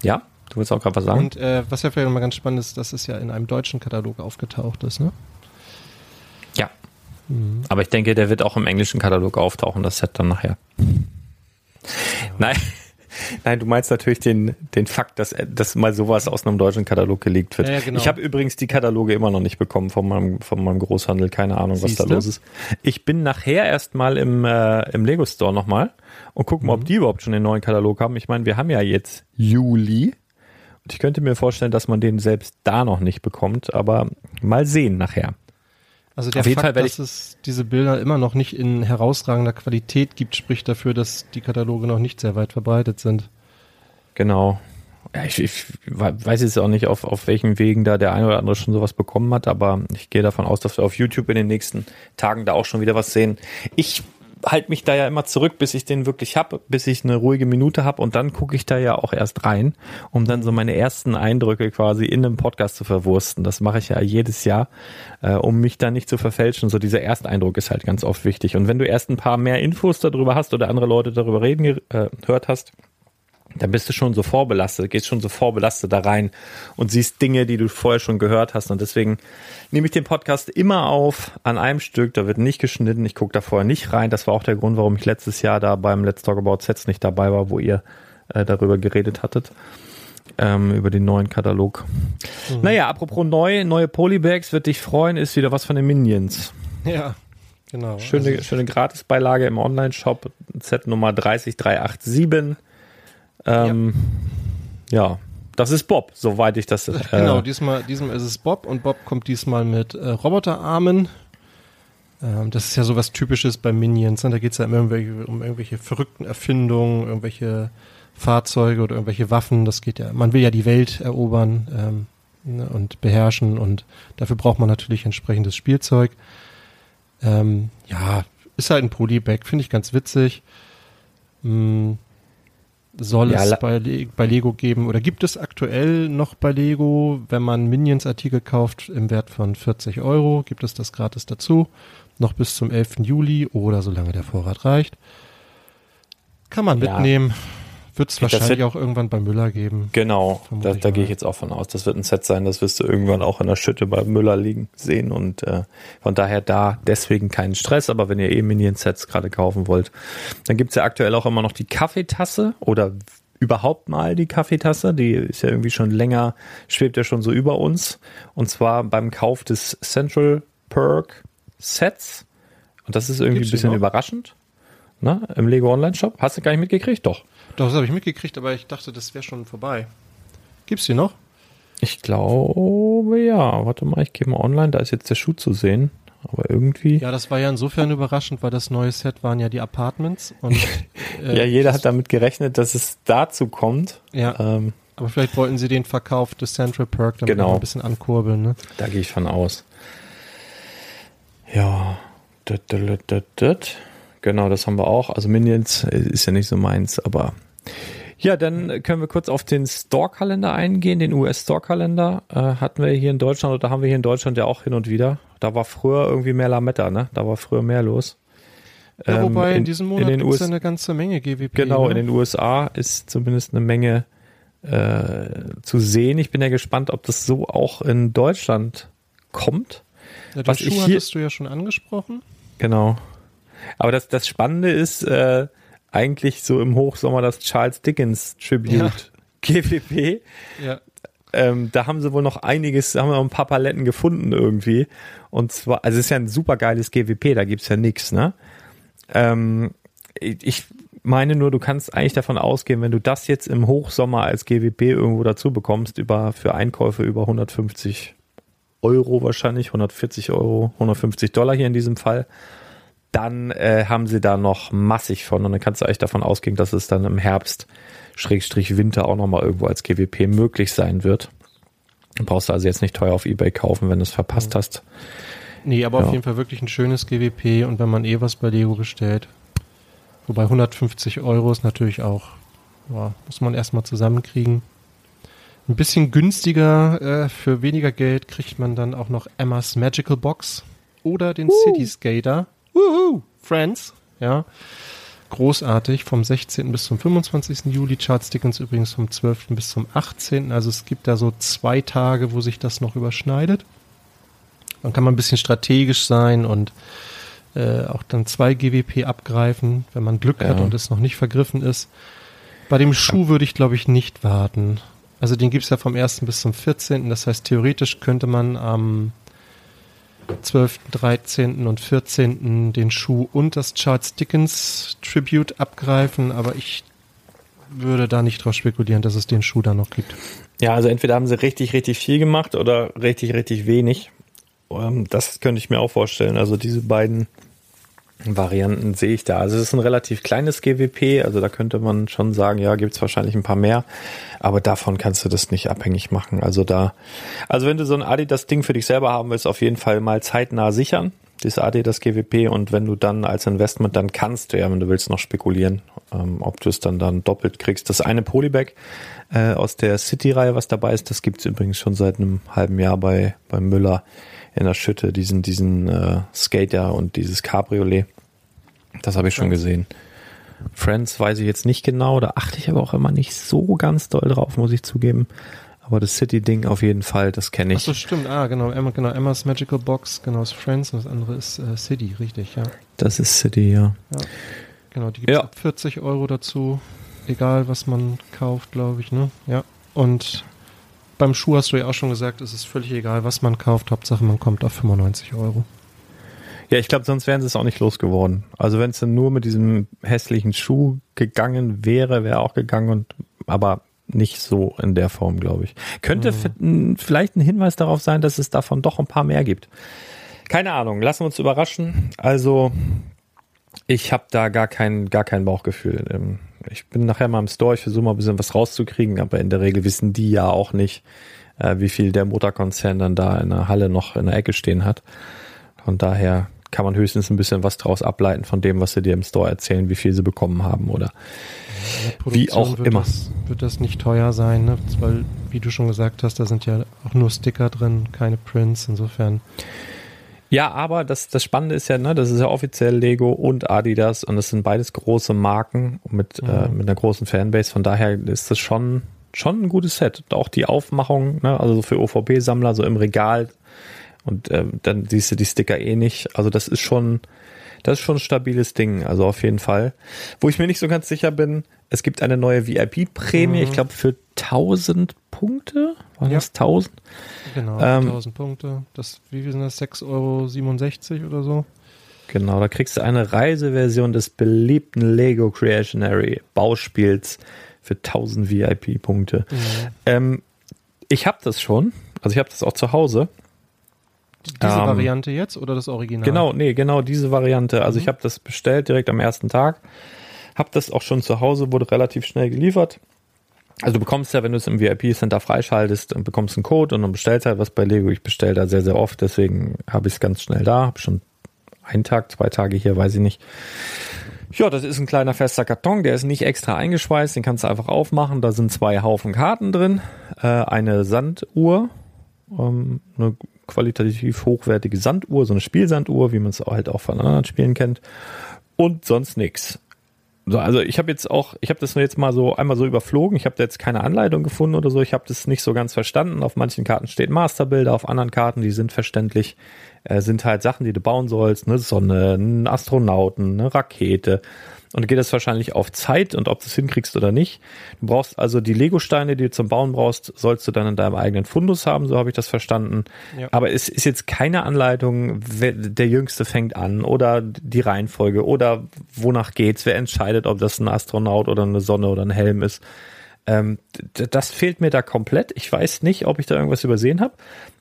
Speaker 2: ja, du willst auch gerade was sagen.
Speaker 3: Und äh, was ja vielleicht nochmal ganz spannend ist, dass es ja in einem deutschen Katalog aufgetaucht ist, ne?
Speaker 2: Ja. Mhm. Aber ich denke, der wird auch im englischen Katalog auftauchen, das Set dann nachher. Ja. Nein. Nein, du meinst natürlich den, den Fakt, dass, dass mal sowas aus einem deutschen Katalog gelegt wird. Ja, genau. Ich habe übrigens die Kataloge immer noch nicht bekommen von meinem, von meinem Großhandel. Keine Ahnung, Siehste? was da los ist. Ich bin nachher erstmal im, äh, im Lego Store nochmal und gucken mal, mhm. ob die überhaupt schon den neuen Katalog haben. Ich meine, wir haben ja jetzt Juli. Und ich könnte mir vorstellen, dass man den selbst da noch nicht bekommt, aber mal sehen nachher.
Speaker 3: Also der Auf jeden Fakt, Fall dass es diese Bilder immer noch nicht in herausragender Qualität gibt, spricht dafür, dass die Kataloge noch nicht sehr weit verbreitet sind.
Speaker 2: Genau. Ja, ich, ich weiß jetzt auch nicht, auf, auf welchen Wegen da der eine oder andere schon sowas bekommen hat, aber ich gehe davon aus, dass wir auf YouTube in den nächsten Tagen da auch schon wieder was sehen. Ich halte mich da ja immer zurück, bis ich den wirklich hab, bis ich eine ruhige Minute hab und dann gucke ich da ja auch erst rein, um dann so meine ersten Eindrücke quasi in einem Podcast zu verwursten. Das mache ich ja jedes Jahr, äh, um mich da nicht zu verfälschen. So dieser Ersteindruck ist halt ganz oft wichtig. Und wenn du erst ein paar mehr Infos darüber hast oder andere Leute darüber reden äh, hört hast, dann bist du schon so vorbelastet, gehst schon so vorbelastet da rein und siehst Dinge, die du vorher schon gehört hast. Und deswegen nehme ich den Podcast immer auf an einem Stück. Da wird nicht geschnitten. Ich gucke da vorher nicht rein. Das war auch der Grund, warum ich letztes Jahr da beim Let's Talk About Sets nicht dabei war, wo ihr äh, darüber geredet hattet. Ähm, über den neuen Katalog. Mhm. Naja, apropos neu, neue Polybags wird dich freuen, ist wieder was von den Minions.
Speaker 3: Ja, genau.
Speaker 2: Schöne, also, schöne Gratisbeilage im Online-Shop, Set Nummer 30387. Ähm, ja. ja. das ist Bob, soweit ich das. Äh,
Speaker 3: genau, diesmal, diesmal ist es Bob und Bob kommt diesmal mit äh, Roboterarmen. Ähm, das ist ja sowas Typisches bei Minions. Ne? Da geht es ja immer irgendwelche, um irgendwelche verrückten Erfindungen, irgendwelche Fahrzeuge oder irgendwelche Waffen. Das geht ja, man will ja die Welt erobern ähm, ne, und beherrschen und dafür braucht man natürlich entsprechendes Spielzeug. Ähm, ja, ist halt ein Polybag, finde ich ganz witzig. Hm, soll ja, es bei, bei Lego geben oder gibt es aktuell noch bei Lego, wenn man Minions-Artikel kauft im Wert von 40 Euro, gibt es das gratis dazu, noch bis zum 11. Juli oder solange der Vorrat reicht. Kann man ja. mitnehmen. Wird es wahrscheinlich auch irgendwann bei Müller geben.
Speaker 2: Genau, da, da gehe ich jetzt auch von aus. Das wird ein Set sein, das wirst du irgendwann auch in der Schütte bei Müller liegen sehen und äh, von daher da deswegen keinen Stress, aber wenn ihr eh Minion-Sets gerade kaufen wollt, dann gibt's ja aktuell auch immer noch die Kaffeetasse oder überhaupt mal die Kaffeetasse, die ist ja irgendwie schon länger, schwebt ja schon so über uns und zwar beim Kauf des Central Perk Sets und das ist irgendwie Gibt's ein bisschen überraschend. Ne, Im Lego Online Shop. Hast du gar nicht mitgekriegt? Doch.
Speaker 3: Doch, das habe ich mitgekriegt, aber ich dachte, das wäre schon vorbei. Gibt's die noch?
Speaker 2: Ich glaube ja. Warte mal, ich gehe mal online, da ist jetzt der Schuh zu sehen. Aber irgendwie.
Speaker 3: Ja, das war ja insofern überraschend, weil das neue Set waren ja die Apartments und
Speaker 2: äh, ja, jeder hat damit gerechnet, dass es dazu kommt.
Speaker 3: Ja. Ähm, aber vielleicht wollten sie den Verkauf des Central Perk
Speaker 2: dann genau.
Speaker 3: ein bisschen ankurbeln, ne?
Speaker 2: Da gehe ich von aus. Ja. genau, das haben wir auch. Also Minions ist ja nicht so meins, aber ja, dann können wir kurz auf den Store-Kalender eingehen, den US-Store-Kalender. Äh, hatten wir hier in Deutschland oder haben wir hier in Deutschland ja auch hin und wieder. Da war früher irgendwie mehr Lametta, ne? Da war früher mehr los.
Speaker 3: Ja, wobei ähm, in, in, diesem Monat gibt es eine ganze Menge GWP.
Speaker 2: Genau,
Speaker 3: ne?
Speaker 2: in den USA ist zumindest eine Menge äh, zu sehen. Ich bin ja gespannt, ob das so auch in Deutschland kommt.
Speaker 3: Ja, den Was Schuh ich hier, hattest du ja schon angesprochen.
Speaker 2: Genau. Aber das, das Spannende ist, äh, eigentlich so im Hochsommer das Charles Dickens Tribute ja. GWP. Ja. Ähm, da haben sie wohl noch einiges, da haben wir noch ein paar Paletten gefunden irgendwie. Und zwar, also es ist ja ein super geiles GWP, da gibt's ja nix, ne? Ähm, ich meine nur, du kannst eigentlich davon ausgehen, wenn du das jetzt im Hochsommer als GWP irgendwo dazu bekommst, über, für Einkäufe über 150 Euro wahrscheinlich, 140 Euro, 150 Dollar hier in diesem Fall, dann äh, haben sie da noch massig von und dann kannst du eigentlich davon ausgehen, dass es dann im Herbst, Schrägstrich Winter auch nochmal irgendwo als GWP möglich sein wird. Dann brauchst du also jetzt nicht teuer auf Ebay kaufen, wenn du es verpasst hast.
Speaker 3: Nee, aber ja. auf jeden Fall wirklich ein schönes GWP und wenn man eh was bei Lego bestellt, wobei 150 Euro ist natürlich auch, ja, muss man erstmal zusammenkriegen. Ein bisschen günstiger, äh, für weniger Geld kriegt man dann auch noch Emmas Magical Box oder den uh. City Skater Woohoo! Friends, ja. Großartig, vom 16. bis zum 25. Juli. Charles Dickens übrigens vom 12. bis zum 18. Also es gibt da so zwei Tage, wo sich das noch überschneidet. Dann kann man ein bisschen strategisch sein und äh, auch dann zwei GWP abgreifen, wenn man Glück ja. hat und es noch nicht vergriffen ist. Bei dem Schuh würde ich, glaube ich, nicht warten. Also den gibt es ja vom 1. bis zum 14. Das heißt, theoretisch könnte man am 12., 13. und 14. den Schuh und das Charles Dickens Tribute abgreifen, aber ich würde da nicht drauf spekulieren, dass es den Schuh da noch gibt.
Speaker 2: Ja, also entweder haben sie richtig, richtig viel gemacht oder richtig, richtig wenig. Ähm, das könnte ich mir auch vorstellen. Also diese beiden Varianten sehe ich da. Also es ist ein relativ kleines GWP, also da könnte man schon sagen, ja, gibt es wahrscheinlich ein paar mehr, aber davon kannst du das nicht abhängig machen. Also da, also wenn du so ein Adidas-Ding für dich selber haben willst, auf jeden Fall mal zeitnah sichern, das Adidas GWP und wenn du dann als Investment, dann kannst du ja, wenn du willst, noch spekulieren, ähm, ob du es dann dann doppelt kriegst. Das eine Polybag äh, aus der City-Reihe, was dabei ist, das gibt's übrigens schon seit einem halben Jahr bei, bei Müller in der Schütte, diesen, diesen äh, Skater und dieses Cabriolet. Das habe ich schon gesehen. Friends weiß ich jetzt nicht genau, da achte ich aber auch immer nicht so ganz doll drauf, muss ich zugeben. Aber das City-Ding auf jeden Fall, das kenne ich. Ach
Speaker 3: so, stimmt. Ah, genau. Emma, genau. Emma's Magical Box, genau, ist Friends und das andere ist äh, City, richtig, ja.
Speaker 2: Das ist City, ja. ja.
Speaker 3: Genau, die gibt es ja. ab 40 Euro dazu. Egal, was man kauft, glaube ich, ne? Ja. Und beim Schuh hast du ja auch schon gesagt, es ist völlig egal, was man kauft. Hauptsache, man kommt auf 95 Euro.
Speaker 2: Ja, ich glaube, sonst wären sie es auch nicht losgeworden. Also wenn es dann nur mit diesem hässlichen Schuh gegangen wäre, wäre auch gegangen und aber nicht so in der Form, glaube ich. Könnte mhm. vielleicht ein Hinweis darauf sein, dass es davon doch ein paar mehr gibt. Keine Ahnung, lassen wir uns überraschen. Also ich habe da gar kein, gar kein Bauchgefühl. Ich bin nachher mal im Store, ich versuche mal ein bisschen was rauszukriegen, aber in der Regel wissen die ja auch nicht, äh, wie viel der Motorkonzern dann da in der Halle noch in der Ecke stehen hat. Von daher kann man höchstens ein bisschen was draus ableiten von dem, was sie dir im Store erzählen, wie viel sie bekommen haben oder wie auch
Speaker 3: wird
Speaker 2: immer.
Speaker 3: Das, wird das nicht teuer sein, ne? weil, wie du schon gesagt hast, da sind ja auch nur Sticker drin, keine Prints, insofern.
Speaker 2: Ja, aber das, das Spannende ist ja, ne, das ist ja offiziell Lego und Adidas und das sind beides große Marken mit, äh, mhm. äh, mit einer großen Fanbase. Von daher ist das schon, schon ein gutes Set. Auch die Aufmachung, ne, also für OVP-Sammler so im Regal und äh, dann siehst du die Sticker eh nicht. Also das ist schon, das ist schon ein stabiles Ding. Also auf jeden Fall. Wo ich mir nicht so ganz sicher bin, es gibt eine neue VIP-Prämie, mhm. ich glaube für 1000 Punkte. War ja. das 1000?
Speaker 3: Genau, ähm, 1000 Punkte. Das, wie viel sind das? 6,67 Euro oder so?
Speaker 2: Genau, da kriegst du eine Reiseversion des beliebten Lego Creationary Bauspiels für 1000 VIP-Punkte. Mhm. Ähm, ich habe das schon, also ich habe das auch zu Hause.
Speaker 3: Diese ähm, Variante jetzt oder das Original?
Speaker 2: Genau, nee, genau diese Variante. Also mhm. ich habe das bestellt direkt am ersten Tag. Hab das auch schon zu Hause, wurde relativ schnell geliefert. Also du bekommst ja, wenn du es im VIP-Center freischaltest, und bekommst einen Code und dann bestellst halt was bei Lego. Ich bestelle da sehr, sehr oft, deswegen habe ich es ganz schnell da. Hab schon einen Tag, zwei Tage hier, weiß ich nicht. Ja, das ist ein kleiner fester Karton, der ist nicht extra eingeschweißt, den kannst du einfach aufmachen. Da sind zwei Haufen Karten drin, äh, eine Sanduhr, ähm, eine qualitativ hochwertige Sanduhr, so eine Spielsanduhr, wie man es halt auch von anderen Spielen kennt und sonst nix. So, also ich habe jetzt auch, ich habe das jetzt mal so einmal so überflogen. Ich habe da jetzt keine Anleitung gefunden oder so. Ich habe das nicht so ganz verstanden. Auf manchen Karten steht Masterbilder, auf anderen Karten, die sind verständlich, äh, sind halt Sachen, die du bauen sollst, eine Sonne, ein Astronauten, eine Rakete. Und geht das wahrscheinlich auf Zeit und ob du es hinkriegst oder nicht. Du brauchst also die Lego-Steine, die du zum Bauen brauchst, sollst du dann in deinem eigenen Fundus haben, so habe ich das verstanden. Ja. Aber es ist jetzt keine Anleitung, wer, der Jüngste fängt an oder die Reihenfolge oder wonach geht's, wer entscheidet, ob das ein Astronaut oder eine Sonne oder ein Helm ist. Ähm, das fehlt mir da komplett. Ich weiß nicht, ob ich da irgendwas übersehen habe.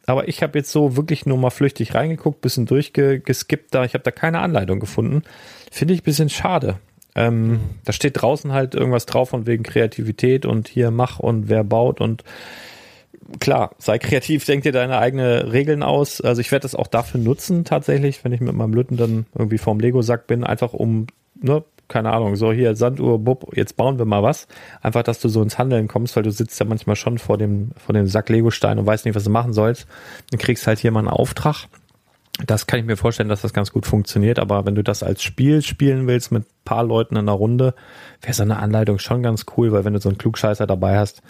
Speaker 2: Aber ich habe jetzt so wirklich nur mal flüchtig reingeguckt, bisschen durchgeskippt da. Ich habe da keine Anleitung gefunden. Finde ich bisschen schade. Ähm. Da steht draußen halt irgendwas drauf von wegen Kreativität und hier mach und wer baut und klar, sei kreativ, denk dir deine eigenen Regeln aus. Also ich werde das auch dafür nutzen tatsächlich, wenn ich mit meinem Lütten dann irgendwie vorm Lego-Sack bin, einfach um, ne, keine Ahnung, so hier Sanduhr, bub, jetzt bauen wir mal was. Einfach, dass du so ins Handeln kommst, weil du sitzt ja manchmal schon vor dem, vor dem Sack Lego-Stein und weißt nicht, was du machen sollst. Dann kriegst halt hier mal einen Auftrag das kann ich mir vorstellen, dass das ganz gut funktioniert, aber wenn du das als Spiel spielen willst mit paar Leuten in einer Runde, wäre so eine Anleitung schon ganz cool, weil wenn du so einen Klugscheißer dabei hast,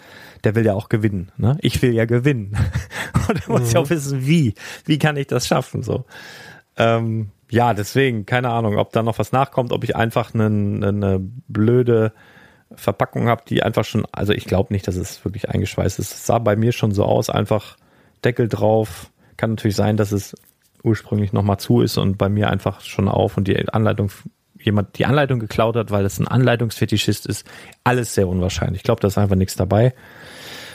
Speaker 2: der will ja auch gewinnen. Ne? Ich will ja gewinnen. Und du musst mhm. ja auch wissen, wie. Wie kann ich das schaffen? So. Ähm, ja, deswegen, keine Ahnung, ob da noch was nachkommt, ob ich einfach eine, eine blöde Verpackung habe, die einfach schon, also ich glaube nicht, dass es wirklich eingeschweißt ist. Es sah bei mir schon so aus, einfach Deckel drauf. Kann natürlich sein, dass es ursprünglich nochmal zu ist und bei mir einfach schon auf und die Anleitung, jemand die Anleitung geklaut hat, weil es ein Anleitungsfetischist ist, alles sehr unwahrscheinlich. Ich glaube, da ist einfach nichts dabei.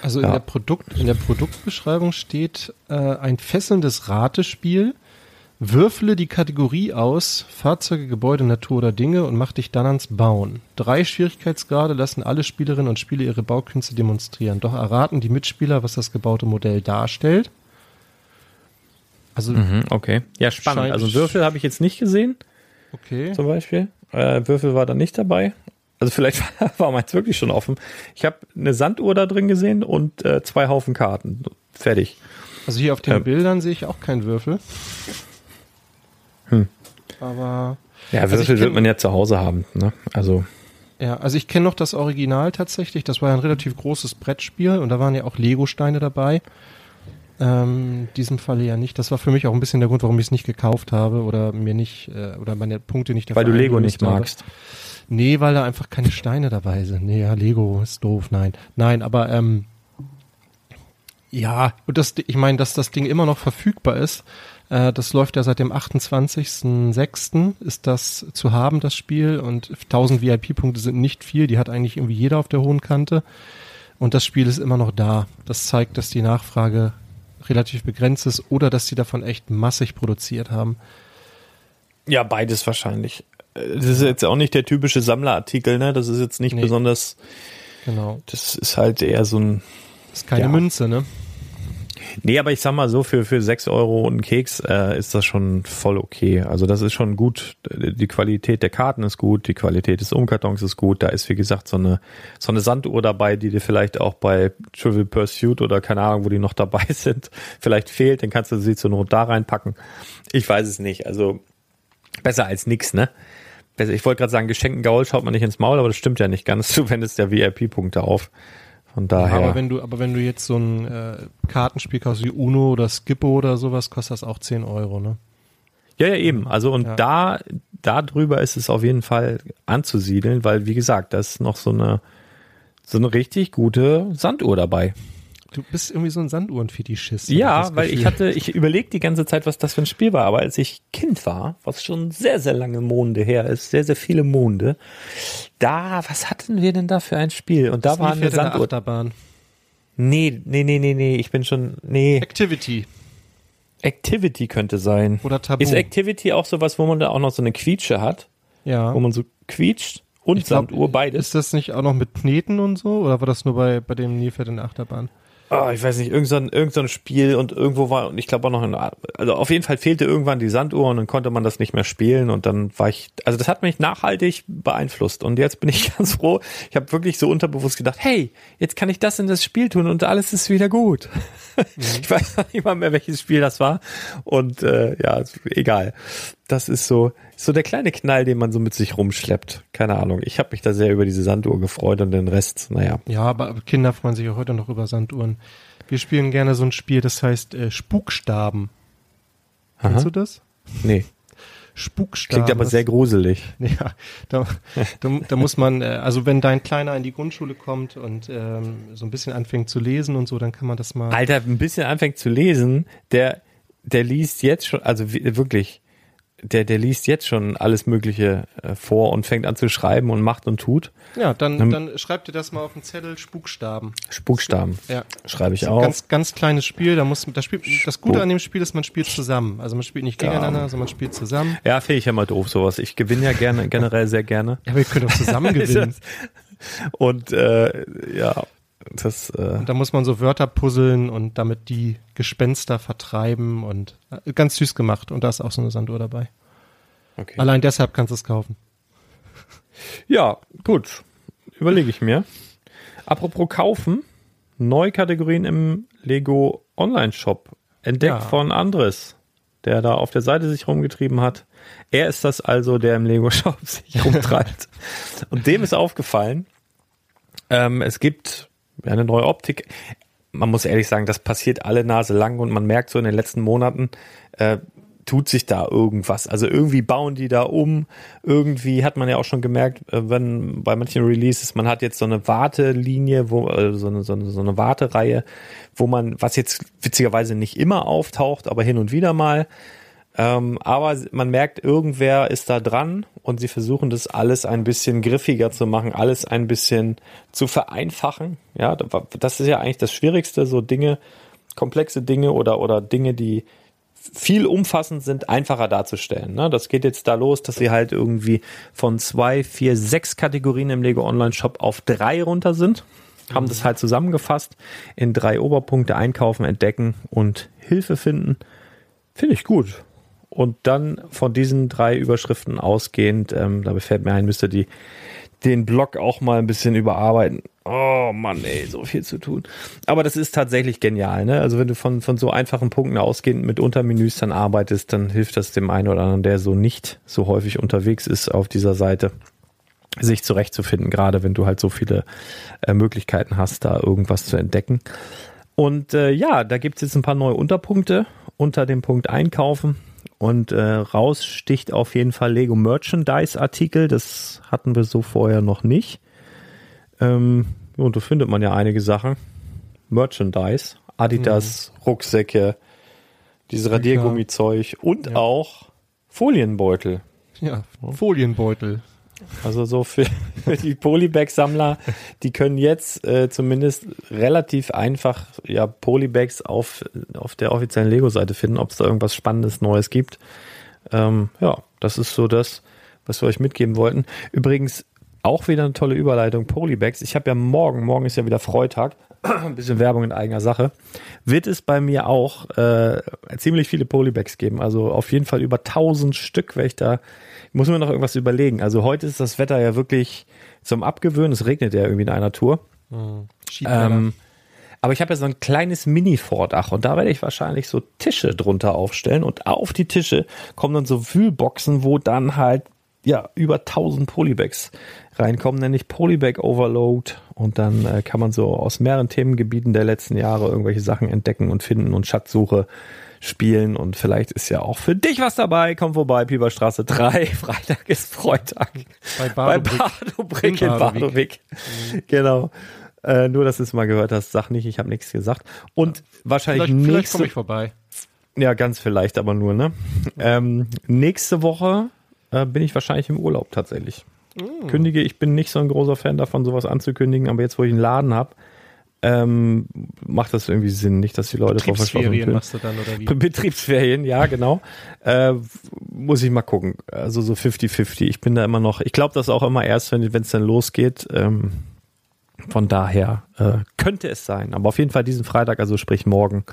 Speaker 3: Also ja. in der Produkt, in der Produktbeschreibung steht äh, ein fesselndes Ratespiel. Würfle die Kategorie aus, Fahrzeuge, Gebäude, Natur oder Dinge und mach dich dann ans Bauen. Drei Schwierigkeitsgrade lassen alle Spielerinnen und Spieler ihre Baukünste demonstrieren. Doch erraten die Mitspieler, was das gebaute Modell darstellt.
Speaker 2: Also mhm, okay. Ja, spannend. Also Würfel habe ich jetzt nicht gesehen.
Speaker 3: Okay.
Speaker 2: Zum Beispiel. Äh, Würfel war da nicht dabei. Also vielleicht war meins wirklich schon offen. Ich habe eine Sanduhr da drin gesehen und äh, zwei Haufen Karten. Fertig.
Speaker 3: Also hier auf den ähm. Bildern sehe ich auch keinen Würfel.
Speaker 2: Hm.
Speaker 3: Aber.
Speaker 2: Ja, also Würfel wird man ja zu Hause haben, ne? Also.
Speaker 3: Ja, also ich kenne noch das Original tatsächlich. Das war ja ein relativ großes Brettspiel und da waren ja auch Lego-Steine dabei. Ähm, diesem Falle ja nicht. Das war für mich auch ein bisschen der Grund, warum ich es nicht gekauft habe oder mir nicht, äh, oder meine Punkte nicht
Speaker 2: dafür Weil du Lego nicht magst. Habe.
Speaker 3: Nee, weil da einfach keine Steine dabei sind. Nee, ja, Lego ist doof, nein. Nein, aber ähm, ja, und das, ich meine, dass das Ding immer noch verfügbar ist, äh, das läuft ja seit dem 28.06. ist das zu haben, das Spiel, und 1000 VIP-Punkte sind nicht viel, die hat eigentlich irgendwie jeder auf der hohen Kante. Und das Spiel ist immer noch da. Das zeigt, dass die Nachfrage relativ begrenzt ist oder dass sie davon echt massig produziert haben.
Speaker 2: Ja, beides wahrscheinlich. Das ist jetzt auch nicht der typische Sammlerartikel, ne? Das ist jetzt nicht nee. besonders.
Speaker 3: Genau.
Speaker 2: Das ist halt eher so ein.
Speaker 3: Das ist keine ja. Münze, ne?
Speaker 2: Nee, aber ich sag mal so, für, für sechs Euro und einen Keks äh, ist das schon voll okay. Also das ist schon gut. Die Qualität der Karten ist gut, die Qualität des Umkartons ist gut. Da ist, wie gesagt, so eine, so eine Sanduhr dabei, die dir vielleicht auch bei Trivial Pursuit oder keine Ahnung, wo die noch dabei sind, vielleicht fehlt. Dann kannst du sie zur Not da reinpacken. Ich weiß es nicht. Also besser als nix, ne? Ich wollte gerade sagen, geschenkten Gaul schaut man nicht ins Maul, aber das stimmt ja nicht ganz. Du wendest ja VIP-Punkte auf. Von daher.
Speaker 3: Ja, aber wenn du, aber wenn du jetzt so ein äh, Kartenspiel kaufst wie Uno oder Skippo oder sowas, kostet das auch 10 Euro, ne?
Speaker 2: Ja, ja, eben. Also und ja. da, da drüber ist es auf jeden Fall anzusiedeln, weil wie gesagt, da ist noch so eine, so eine richtig gute Sanduhr dabei.
Speaker 3: Du bist irgendwie so ein Sanduhrenfetischist.
Speaker 2: Ja, weil ich hatte, ich überlege die ganze Zeit, was das für ein Spiel war, aber als ich Kind war, was schon sehr, sehr lange Monde her ist, sehr, sehr viele Monde, da, was hatten wir denn da für ein Spiel? Und da das war eine Sanduhr.
Speaker 3: Achterbahn.
Speaker 2: Nee, nee, nee, nee, nee, ich bin schon, nee.
Speaker 3: Activity.
Speaker 2: Activity könnte sein.
Speaker 3: Oder Tabu.
Speaker 2: Ist Activity auch sowas, wo man da auch noch so eine Quietsche hat?
Speaker 3: Ja.
Speaker 2: Wo man so quietscht und
Speaker 3: ich Sanduhr beides? Ist das nicht auch noch mit Kneten und so? Oder war das nur bei, bei dem Nilpferd in der Achterbahn?
Speaker 2: Oh, ich weiß nicht, irgendein, irgendein Spiel und irgendwo war, und ich glaube auch noch, eine, also auf jeden Fall fehlte irgendwann die Sanduhr und dann konnte man das nicht mehr spielen und dann war ich, also das hat mich nachhaltig beeinflusst und jetzt bin ich ganz froh, ich habe wirklich so unterbewusst gedacht, hey, jetzt kann ich das in das Spiel tun und alles ist wieder gut. Mhm. Ich weiß noch nicht mal mehr, welches Spiel das war und äh, ja, egal. Das ist so, so der kleine Knall, den man so mit sich rumschleppt. Keine Ahnung. Ich habe mich da sehr über diese Sanduhr gefreut und den Rest, naja.
Speaker 3: Ja, aber Kinder freuen sich ja heute noch über Sanduhren. Wir spielen gerne so ein Spiel, das heißt äh, Spukstaben. Aha. Kennst du das?
Speaker 2: Nee.
Speaker 3: Spukstaben.
Speaker 2: Klingt aber sehr gruselig.
Speaker 3: Ja, da, da, da muss man, äh, also wenn dein Kleiner in die Grundschule kommt und ähm, so ein bisschen anfängt zu lesen und so, dann kann man das mal.
Speaker 2: Alter, ein bisschen anfängt zu lesen, der, der liest jetzt schon, also wirklich, der, der liest jetzt schon alles Mögliche äh, vor und fängt an zu schreiben und macht und tut.
Speaker 3: Ja, dann, dann, dann schreibt ihr das mal auf den Zettel Spukstaben.
Speaker 2: Spukstaben.
Speaker 3: Ja.
Speaker 2: Schreibe ich auch.
Speaker 3: Ganz, ganz kleines Spiel. Da muss, das, Spiel, das Gute an dem Spiel ist, man spielt zusammen. Also man spielt nicht gegeneinander, sondern man spielt zusammen.
Speaker 2: Ja, finde ich ja mal doof, sowas. Ich gewinne ja gerne, generell sehr gerne.
Speaker 3: Ja, aber ihr könnt auch zusammen gewinnen.
Speaker 2: und äh, ja, das, äh
Speaker 3: und da muss man so Wörter puzzeln und damit die Gespenster vertreiben und äh, ganz süß gemacht. Und da ist auch so eine Sanduhr dabei. Okay. Allein deshalb kannst du es kaufen.
Speaker 2: Ja, gut. Überlege ich mir. Apropos kaufen, neue Kategorien im Lego Online Shop. Entdeckt ja. von Andres, der da auf der Seite sich rumgetrieben hat. Er ist das also, der im Lego Shop sich rumtreibt. Und dem ist aufgefallen, ähm, es gibt eine neue Optik. Man muss ehrlich sagen, das passiert alle Nase lang und man merkt so in den letzten Monaten, äh, tut sich da irgendwas. Also irgendwie bauen die da um. Irgendwie hat man ja auch schon gemerkt, äh, wenn bei manchen Releases, man hat jetzt so eine Wartelinie, wo, also so, eine, so, eine, so eine Wartereihe, wo man, was jetzt witzigerweise nicht immer auftaucht, aber hin und wieder mal. Ähm, aber man merkt, irgendwer ist da dran und sie versuchen das alles ein bisschen griffiger zu machen, alles ein bisschen zu vereinfachen. Ja, das ist ja eigentlich das Schwierigste, so Dinge, komplexe Dinge oder, oder Dinge, die viel umfassend sind, einfacher darzustellen. Ne? Das geht jetzt da los, dass sie halt irgendwie von zwei, vier, sechs Kategorien im Lego Online Shop auf drei runter sind. Haben das halt zusammengefasst in drei Oberpunkte einkaufen, entdecken und Hilfe finden. Finde ich gut. Und dann von diesen drei Überschriften ausgehend, ähm, da fällt mir ein, müsste die den Blog auch mal ein bisschen überarbeiten. Oh Mann, ey, so viel zu tun. Aber das ist tatsächlich genial, ne? Also wenn du von, von so einfachen Punkten ausgehend mit Untermenüs dann arbeitest, dann hilft das dem einen oder anderen, der so nicht so häufig unterwegs ist auf dieser Seite, sich zurechtzufinden, gerade wenn du halt so viele äh, Möglichkeiten hast, da irgendwas zu entdecken. Und äh, ja, da gibt's jetzt ein paar neue Unterpunkte unter dem Punkt Einkaufen. Und äh, raus sticht auf jeden Fall Lego Merchandise Artikel. Das hatten wir so vorher noch nicht. Ähm, und da findet man ja einige Sachen. Merchandise, Adidas, mhm. Rucksäcke, dieses Radiergummizeug und ja. auch Folienbeutel.
Speaker 3: Ja, Folienbeutel.
Speaker 2: Also so für, für die Polybag-Sammler, die können jetzt äh, zumindest relativ einfach ja Polybags auf, auf der offiziellen Lego-Seite finden, ob es da irgendwas Spannendes Neues gibt. Ähm, ja, das ist so das, was wir euch mitgeben wollten. Übrigens, auch wieder eine tolle Überleitung, Polybags. Ich habe ja morgen, morgen ist ja wieder Freitag, ein bisschen Werbung in eigener Sache, wird es bei mir auch äh, ziemlich viele Polybags geben. Also auf jeden Fall über 1000 Stück werde ich da, muss mir noch irgendwas überlegen. Also heute ist das Wetter ja wirklich zum Abgewöhnen, es regnet ja irgendwie in einer Tour. Mhm. Ähm, aber ich habe ja so ein kleines Mini-Vordach und da werde ich wahrscheinlich so Tische drunter aufstellen und auf die Tische kommen dann so Wühlboxen, wo dann halt ja über 1000 Polybags reinkommen, nämlich Polybag Overload. Und dann äh, kann man so aus mehreren Themengebieten der letzten Jahre irgendwelche Sachen entdecken und finden und Schatzsuche spielen. Und vielleicht ist ja auch für dich was dabei. Komm vorbei, Pieperstraße 3. Freitag ist Freitag.
Speaker 3: Bei Bardobrick
Speaker 2: in Bardowick. Mhm. Genau. Äh, nur, dass du es mal gehört hast, sag nicht, ich habe nichts gesagt. Und ja. wahrscheinlich
Speaker 3: vielleicht, nächste... Vielleicht komme ich vorbei.
Speaker 2: Ja, ganz vielleicht, aber nur, ne? Ähm, nächste Woche äh, bin ich wahrscheinlich im Urlaub tatsächlich. Mm. Kündige, ich bin nicht so ein großer Fan davon, sowas anzukündigen, aber jetzt, wo ich einen Laden habe, ähm, macht das irgendwie Sinn, nicht, dass die Leute
Speaker 3: vor Betriebsferien machst du dann oder wie?
Speaker 2: Betriebsferien, ja, genau. Äh, muss ich mal gucken. Also so 50-50. Ich bin da immer noch, ich glaube das auch immer erst, wenn es dann losgeht. Ähm, Von daher äh, könnte es sein. Aber auf jeden Fall diesen Freitag, also sprich morgen,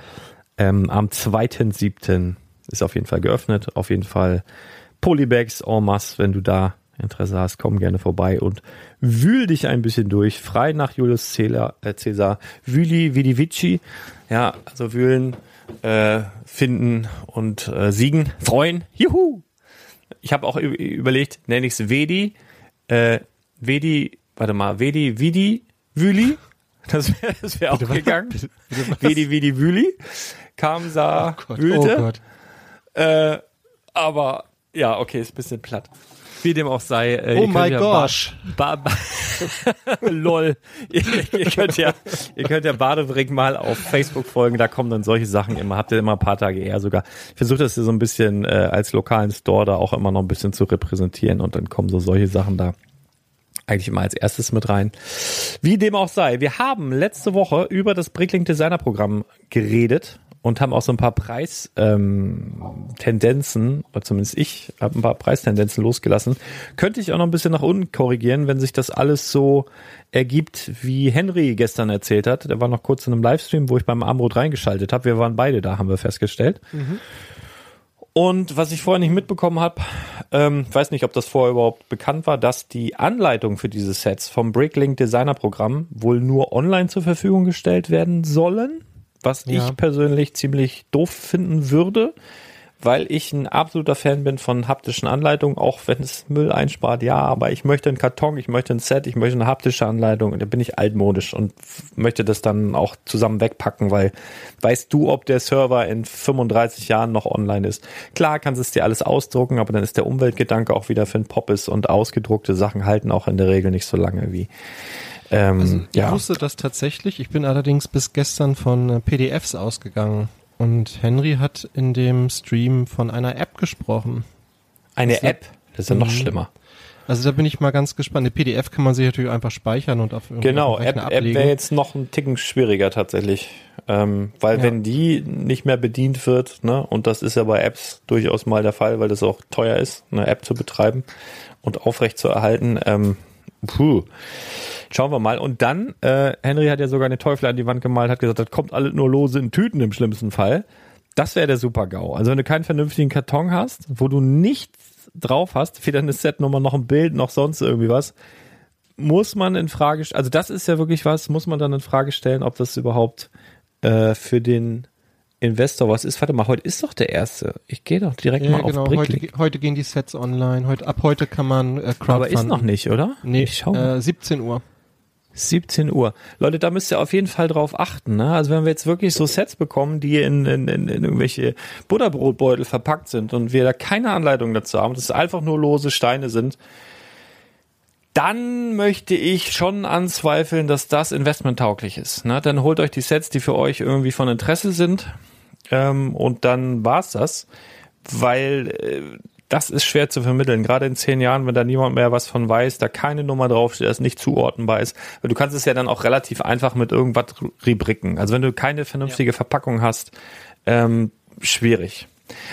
Speaker 2: ähm, am 2.7. ist auf jeden Fall geöffnet. Auf jeden Fall Polybags en masse, wenn du da Interesse hast, komm gerne vorbei und wühl dich ein bisschen durch. Frei nach Julius Caesar, äh Caesar Wüli Vidi Vici. Ja, also wühlen, äh, finden und äh, siegen. Freuen. Juhu! Ich habe auch überlegt, nenne ich es Vedi, äh, Vedi, warte mal, Vedi, Vidi, Wüli. Das wäre das wär auch gegangen. Vedi, Vidi, Wüli. Kam, sah, oh Gott, wühlte. Oh Gott. Äh, aber ja, okay, ist ein bisschen platt. Wie dem auch sei.
Speaker 3: Äh, oh my ja gosh. Ba ba
Speaker 2: Lol. ihr, ihr, könnt ja, ihr könnt ja Badebrick mal auf Facebook folgen, da kommen dann solche Sachen immer. Habt ihr immer ein paar Tage eher sogar. Ich versuche das so ein bisschen äh, als lokalen Store da auch immer noch ein bisschen zu repräsentieren und dann kommen so solche Sachen da eigentlich immer als erstes mit rein. Wie dem auch sei, wir haben letzte Woche über das Bricklink Designer Programm geredet und haben auch so ein paar Preistendenzen, ähm, oder zumindest ich habe ein paar Preistendenzen losgelassen. Könnte ich auch noch ein bisschen nach unten korrigieren, wenn sich das alles so ergibt, wie Henry gestern erzählt hat. Der war noch kurz in einem Livestream, wo ich beim Armbrot reingeschaltet habe. Wir waren beide da, haben wir festgestellt. Mhm. Und was ich vorher nicht mitbekommen habe, ähm, weiß nicht, ob das vorher überhaupt bekannt war, dass die Anleitung für diese Sets vom Bricklink Designer Programm wohl nur online zur Verfügung gestellt werden sollen was ja. ich persönlich ziemlich doof finden würde, weil ich ein absoluter Fan bin von haptischen Anleitungen, auch wenn es Müll einspart, ja, aber ich möchte einen Karton, ich möchte ein Set, ich möchte eine haptische Anleitung und da bin ich altmodisch und möchte das dann auch zusammen wegpacken, weil weißt du, ob der Server in 35 Jahren noch online ist? Klar kannst du es dir alles ausdrucken, aber dann ist der Umweltgedanke auch wieder für ein Poppes und ausgedruckte Sachen halten auch in der Regel nicht so lange wie
Speaker 3: ähm, also ich ja. wusste das tatsächlich. Ich bin allerdings bis gestern von äh, PDFs ausgegangen. Und Henry hat in dem Stream von einer App gesprochen.
Speaker 2: Eine das App? Das ist ja noch mhm. schlimmer.
Speaker 3: Also da bin ich mal ganz gespannt. Eine PDF kann man sich natürlich einfach speichern und auf
Speaker 2: Genau, App, App wäre jetzt noch ein Ticken schwieriger tatsächlich. Ähm, weil ja. wenn die nicht mehr bedient wird, ne, und das ist ja bei Apps durchaus mal der Fall, weil das auch teuer ist, eine App zu betreiben und aufrecht zu erhalten, ähm, puh. Schauen wir mal. Und dann, äh, Henry hat ja sogar eine Teufel an die Wand gemalt, hat gesagt, das kommt alles nur lose in Tüten im schlimmsten Fall. Das wäre der Super-GAU. Also wenn du keinen vernünftigen Karton hast, wo du nichts drauf hast, weder eine Setnummer noch ein Bild noch sonst irgendwie was, muss man in Frage, also das ist ja wirklich was, muss man dann in Frage stellen, ob das überhaupt äh, für den Investor was ist. Warte mal, heute ist doch der erste. Ich gehe doch direkt ja, mal genau. auf
Speaker 3: Bricklink. Heute, heute gehen die Sets online. Heute, ab heute kann man äh, Crowdfunding. Aber
Speaker 2: ist noch nicht, oder?
Speaker 3: Nee, ich schau. Äh, 17 Uhr.
Speaker 2: 17 Uhr. Leute, da müsst ihr auf jeden Fall drauf achten. Ne? Also wenn wir jetzt wirklich so Sets bekommen, die in, in, in, in irgendwelche Butterbrotbeutel verpackt sind und wir da keine Anleitung dazu haben, dass es einfach nur lose Steine sind, dann möchte ich schon anzweifeln, dass das investmenttauglich ist. Ne? Dann holt euch die Sets, die für euch irgendwie von Interesse sind ähm, und dann war's das. Weil äh, das ist schwer zu vermitteln. Gerade in zehn Jahren, wenn da niemand mehr was von weiß, da keine Nummer draufsteht, das nicht zuordnenbar ist. Du kannst es ja dann auch relativ einfach mit irgendwas rebricken. Also wenn du keine vernünftige ja. Verpackung hast, ähm, schwierig.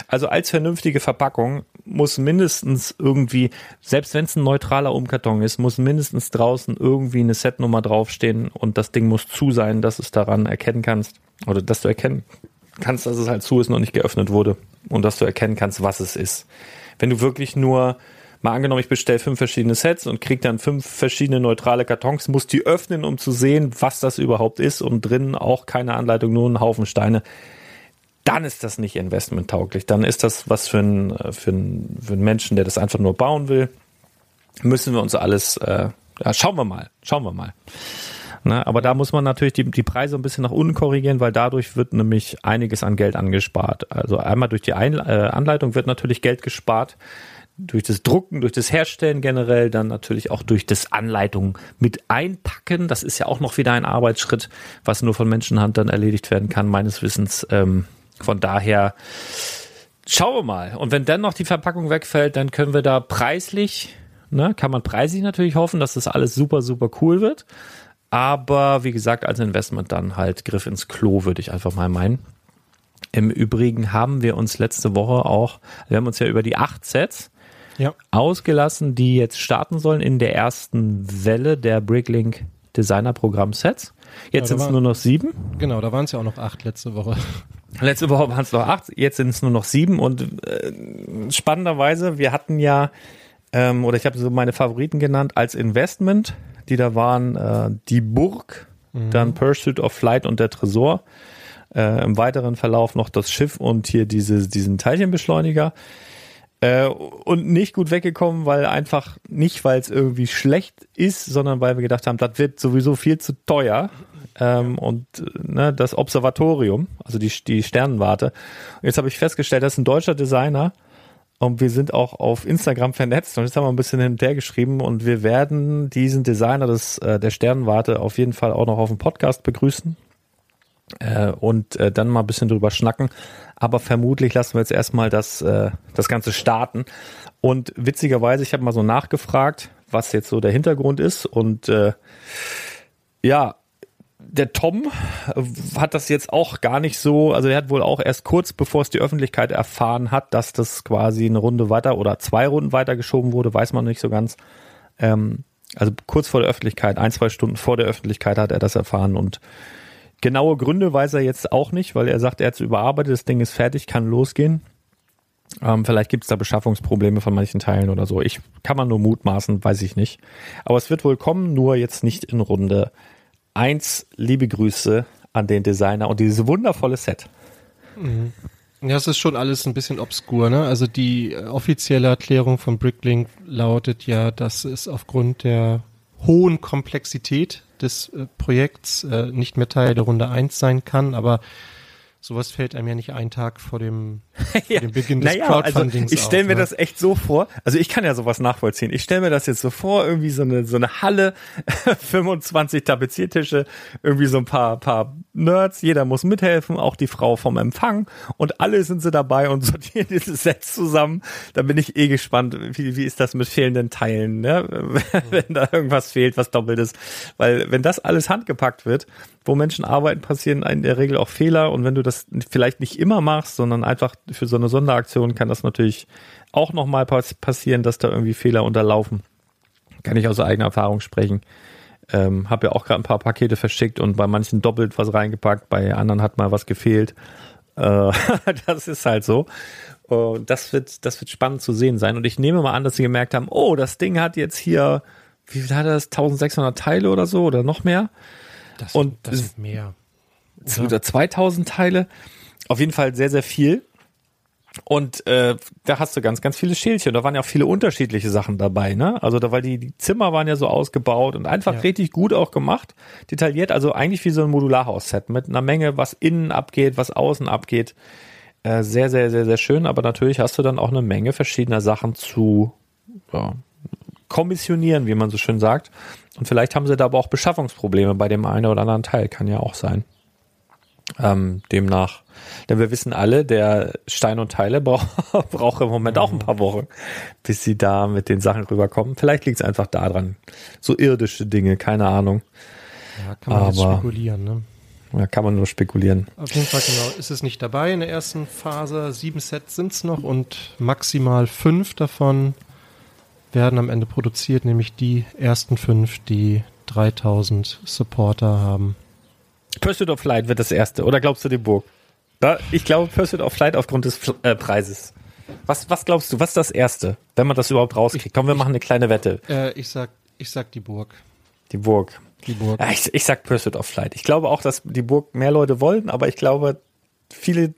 Speaker 2: Also als vernünftige Verpackung muss mindestens irgendwie, selbst wenn es ein neutraler Umkarton ist, muss mindestens draußen irgendwie eine Setnummer draufstehen und das Ding muss zu sein, dass du es daran erkennen kannst oder dass du erkennen kannst, dass es halt zu ist und nicht geöffnet wurde und dass du erkennen kannst, was es ist wenn du wirklich nur mal angenommen, ich bestelle fünf verschiedene Sets und krieg dann fünf verschiedene neutrale Kartons, muss die öffnen, um zu sehen, was das überhaupt ist und drinnen auch keine Anleitung, nur ein Haufen Steine. Dann ist das nicht investmenttauglich. Dann ist das was für einen, für einen, für einen Menschen, der das einfach nur bauen will. Müssen wir uns alles, äh, ja, schauen wir mal, schauen wir mal. Ne, aber da muss man natürlich die, die Preise ein bisschen nach unten korrigieren, weil dadurch wird nämlich einiges an Geld angespart. Also einmal durch die ein äh, Anleitung wird natürlich Geld gespart, durch das Drucken, durch das Herstellen generell, dann natürlich auch durch das Anleitung mit einpacken. Das ist ja auch noch wieder ein Arbeitsschritt, was nur von Menschenhand dann erledigt werden kann, meines Wissens. Ähm, von daher schauen wir mal. Und wenn dann noch die Verpackung wegfällt, dann können wir da preislich, ne, kann man preislich natürlich hoffen, dass das alles super, super cool wird. Aber wie gesagt, als Investment dann halt Griff ins Klo, würde ich einfach mal meinen. Im Übrigen haben wir uns letzte Woche auch, wir haben uns ja über die acht Sets ja. ausgelassen, die jetzt starten sollen in der ersten Welle der Bricklink Designer-Programm-Sets. Jetzt ja, sind es nur noch sieben.
Speaker 3: Genau, da waren es ja auch noch acht letzte Woche.
Speaker 2: Letzte Woche waren es noch acht, jetzt sind es nur noch sieben und äh, spannenderweise, wir hatten ja, ähm, oder ich habe so meine Favoriten genannt als Investment, die da waren äh, die Burg, mhm. dann Pursuit of Flight und der Tresor. Äh, Im weiteren Verlauf noch das Schiff und hier diese, diesen Teilchenbeschleuniger. Äh, und nicht gut weggekommen, weil einfach nicht, weil es irgendwie schlecht ist, sondern weil wir gedacht haben, das wird sowieso viel zu teuer. Ähm, und ne, das Observatorium, also die, die Sternenwarte. Jetzt habe ich festgestellt, das ist ein deutscher Designer und wir sind auch auf Instagram vernetzt und jetzt haben wir ein bisschen hin und geschrieben und wir werden diesen Designer des, äh, der Sternenwarte auf jeden Fall auch noch auf dem Podcast begrüßen äh, und äh, dann mal ein bisschen drüber schnacken. Aber vermutlich lassen wir jetzt erstmal das, äh, das Ganze starten. Und witzigerweise, ich habe mal so nachgefragt, was jetzt so der Hintergrund ist. Und äh, ja, der Tom hat das jetzt auch gar nicht so, also er hat wohl auch erst kurz bevor es die Öffentlichkeit erfahren hat, dass das quasi eine Runde weiter oder zwei Runden weiter geschoben wurde, weiß man nicht so ganz. Ähm, also kurz vor der Öffentlichkeit, ein, zwei Stunden vor der Öffentlichkeit hat er das erfahren und Genaue Gründe weiß er jetzt auch nicht, weil er sagt, er hat es überarbeitet, das Ding ist fertig, kann losgehen. Ähm, vielleicht gibt es da Beschaffungsprobleme von manchen Teilen oder so. Ich kann man nur mutmaßen, weiß ich nicht. Aber es wird wohl kommen, nur jetzt nicht in Runde eins. Liebe Grüße an den Designer und dieses wundervolle Set.
Speaker 3: Mhm. Ja, es ist schon alles ein bisschen obskur, ne? Also die äh, offizielle Erklärung von Bricklink lautet ja, dass es aufgrund der hohen Komplexität des äh, Projekts äh, nicht mehr Teil der Runde 1 sein kann, aber sowas fällt einem ja nicht einen Tag vor dem, vor
Speaker 2: ja. dem Beginn des naja, Crowdfundings also Ich stelle mir ne? das echt so vor, also ich kann ja sowas nachvollziehen. Ich stelle mir das jetzt so vor, irgendwie so eine, so eine Halle, 25 Tapeziertische, irgendwie so ein paar, paar Nerds, jeder muss mithelfen, auch die Frau vom Empfang und alle sind sie dabei und sortieren dieses Set zusammen. Da bin ich eh gespannt, wie, wie ist das mit fehlenden Teilen, ne? wenn da irgendwas fehlt, was doppelt ist. Weil wenn das alles handgepackt wird, wo Menschen arbeiten, passieren in der Regel auch Fehler. Und wenn du das vielleicht nicht immer machst, sondern einfach für so eine Sonderaktion, kann das natürlich auch nochmal pass passieren, dass da irgendwie Fehler unterlaufen. Kann ich aus eigener Erfahrung sprechen. Ähm, habe ja auch gerade ein paar Pakete verschickt und bei manchen doppelt was reingepackt, bei anderen hat mal was gefehlt. Äh, das ist halt so. Und das wird, das wird spannend zu sehen sein. Und ich nehme mal an, dass sie gemerkt haben, oh, das Ding hat jetzt hier, wie viel hat das? 1600 Teile oder so oder noch mehr?
Speaker 3: Das, und das ist mehr.
Speaker 2: Oder 2000 Teile. Auf jeden Fall sehr, sehr viel. Und äh, da hast du ganz, ganz viele Schälchen. Da waren ja auch viele unterschiedliche Sachen dabei, ne? Also da war die, die Zimmer waren ja so ausgebaut und einfach ja. richtig gut auch gemacht, detailliert. Also eigentlich wie so ein Modularhaus-Set mit einer Menge, was innen abgeht, was außen abgeht. Äh, sehr, sehr, sehr, sehr schön. Aber natürlich hast du dann auch eine Menge verschiedener Sachen zu ja, kommissionieren, wie man so schön sagt. Und vielleicht haben sie da aber auch Beschaffungsprobleme bei dem einen oder anderen Teil, kann ja auch sein. Ähm, demnach, denn wir wissen alle, der Stein und Teile braucht braucht im Moment auch ein paar Wochen, bis sie da mit den Sachen rüberkommen. Vielleicht liegt es einfach daran. So irdische Dinge, keine Ahnung.
Speaker 3: Ja, kann man Aber, spekulieren, ne?
Speaker 2: Ja, kann man nur spekulieren.
Speaker 3: Auf jeden Fall, genau. Ist es nicht dabei in der ersten Phase. Sieben Sets sind es noch und maximal fünf davon werden am Ende produziert, nämlich die ersten fünf, die 3000 Supporter haben.
Speaker 2: Pursuit of Flight wird das erste, oder glaubst du die Burg? Da, ich glaube Pursuit of Flight aufgrund des äh, Preises. Was, was glaubst du, was ist das erste, wenn man das überhaupt rauskriegt? Komm, wir machen eine kleine Wette.
Speaker 3: Äh, ich sag, ich sag die Burg.
Speaker 2: Die Burg.
Speaker 3: Die Burg.
Speaker 2: Ja, ich, ich sag Pursuit of Flight. Ich glaube auch, dass die Burg mehr Leute wollen, aber ich glaube, viele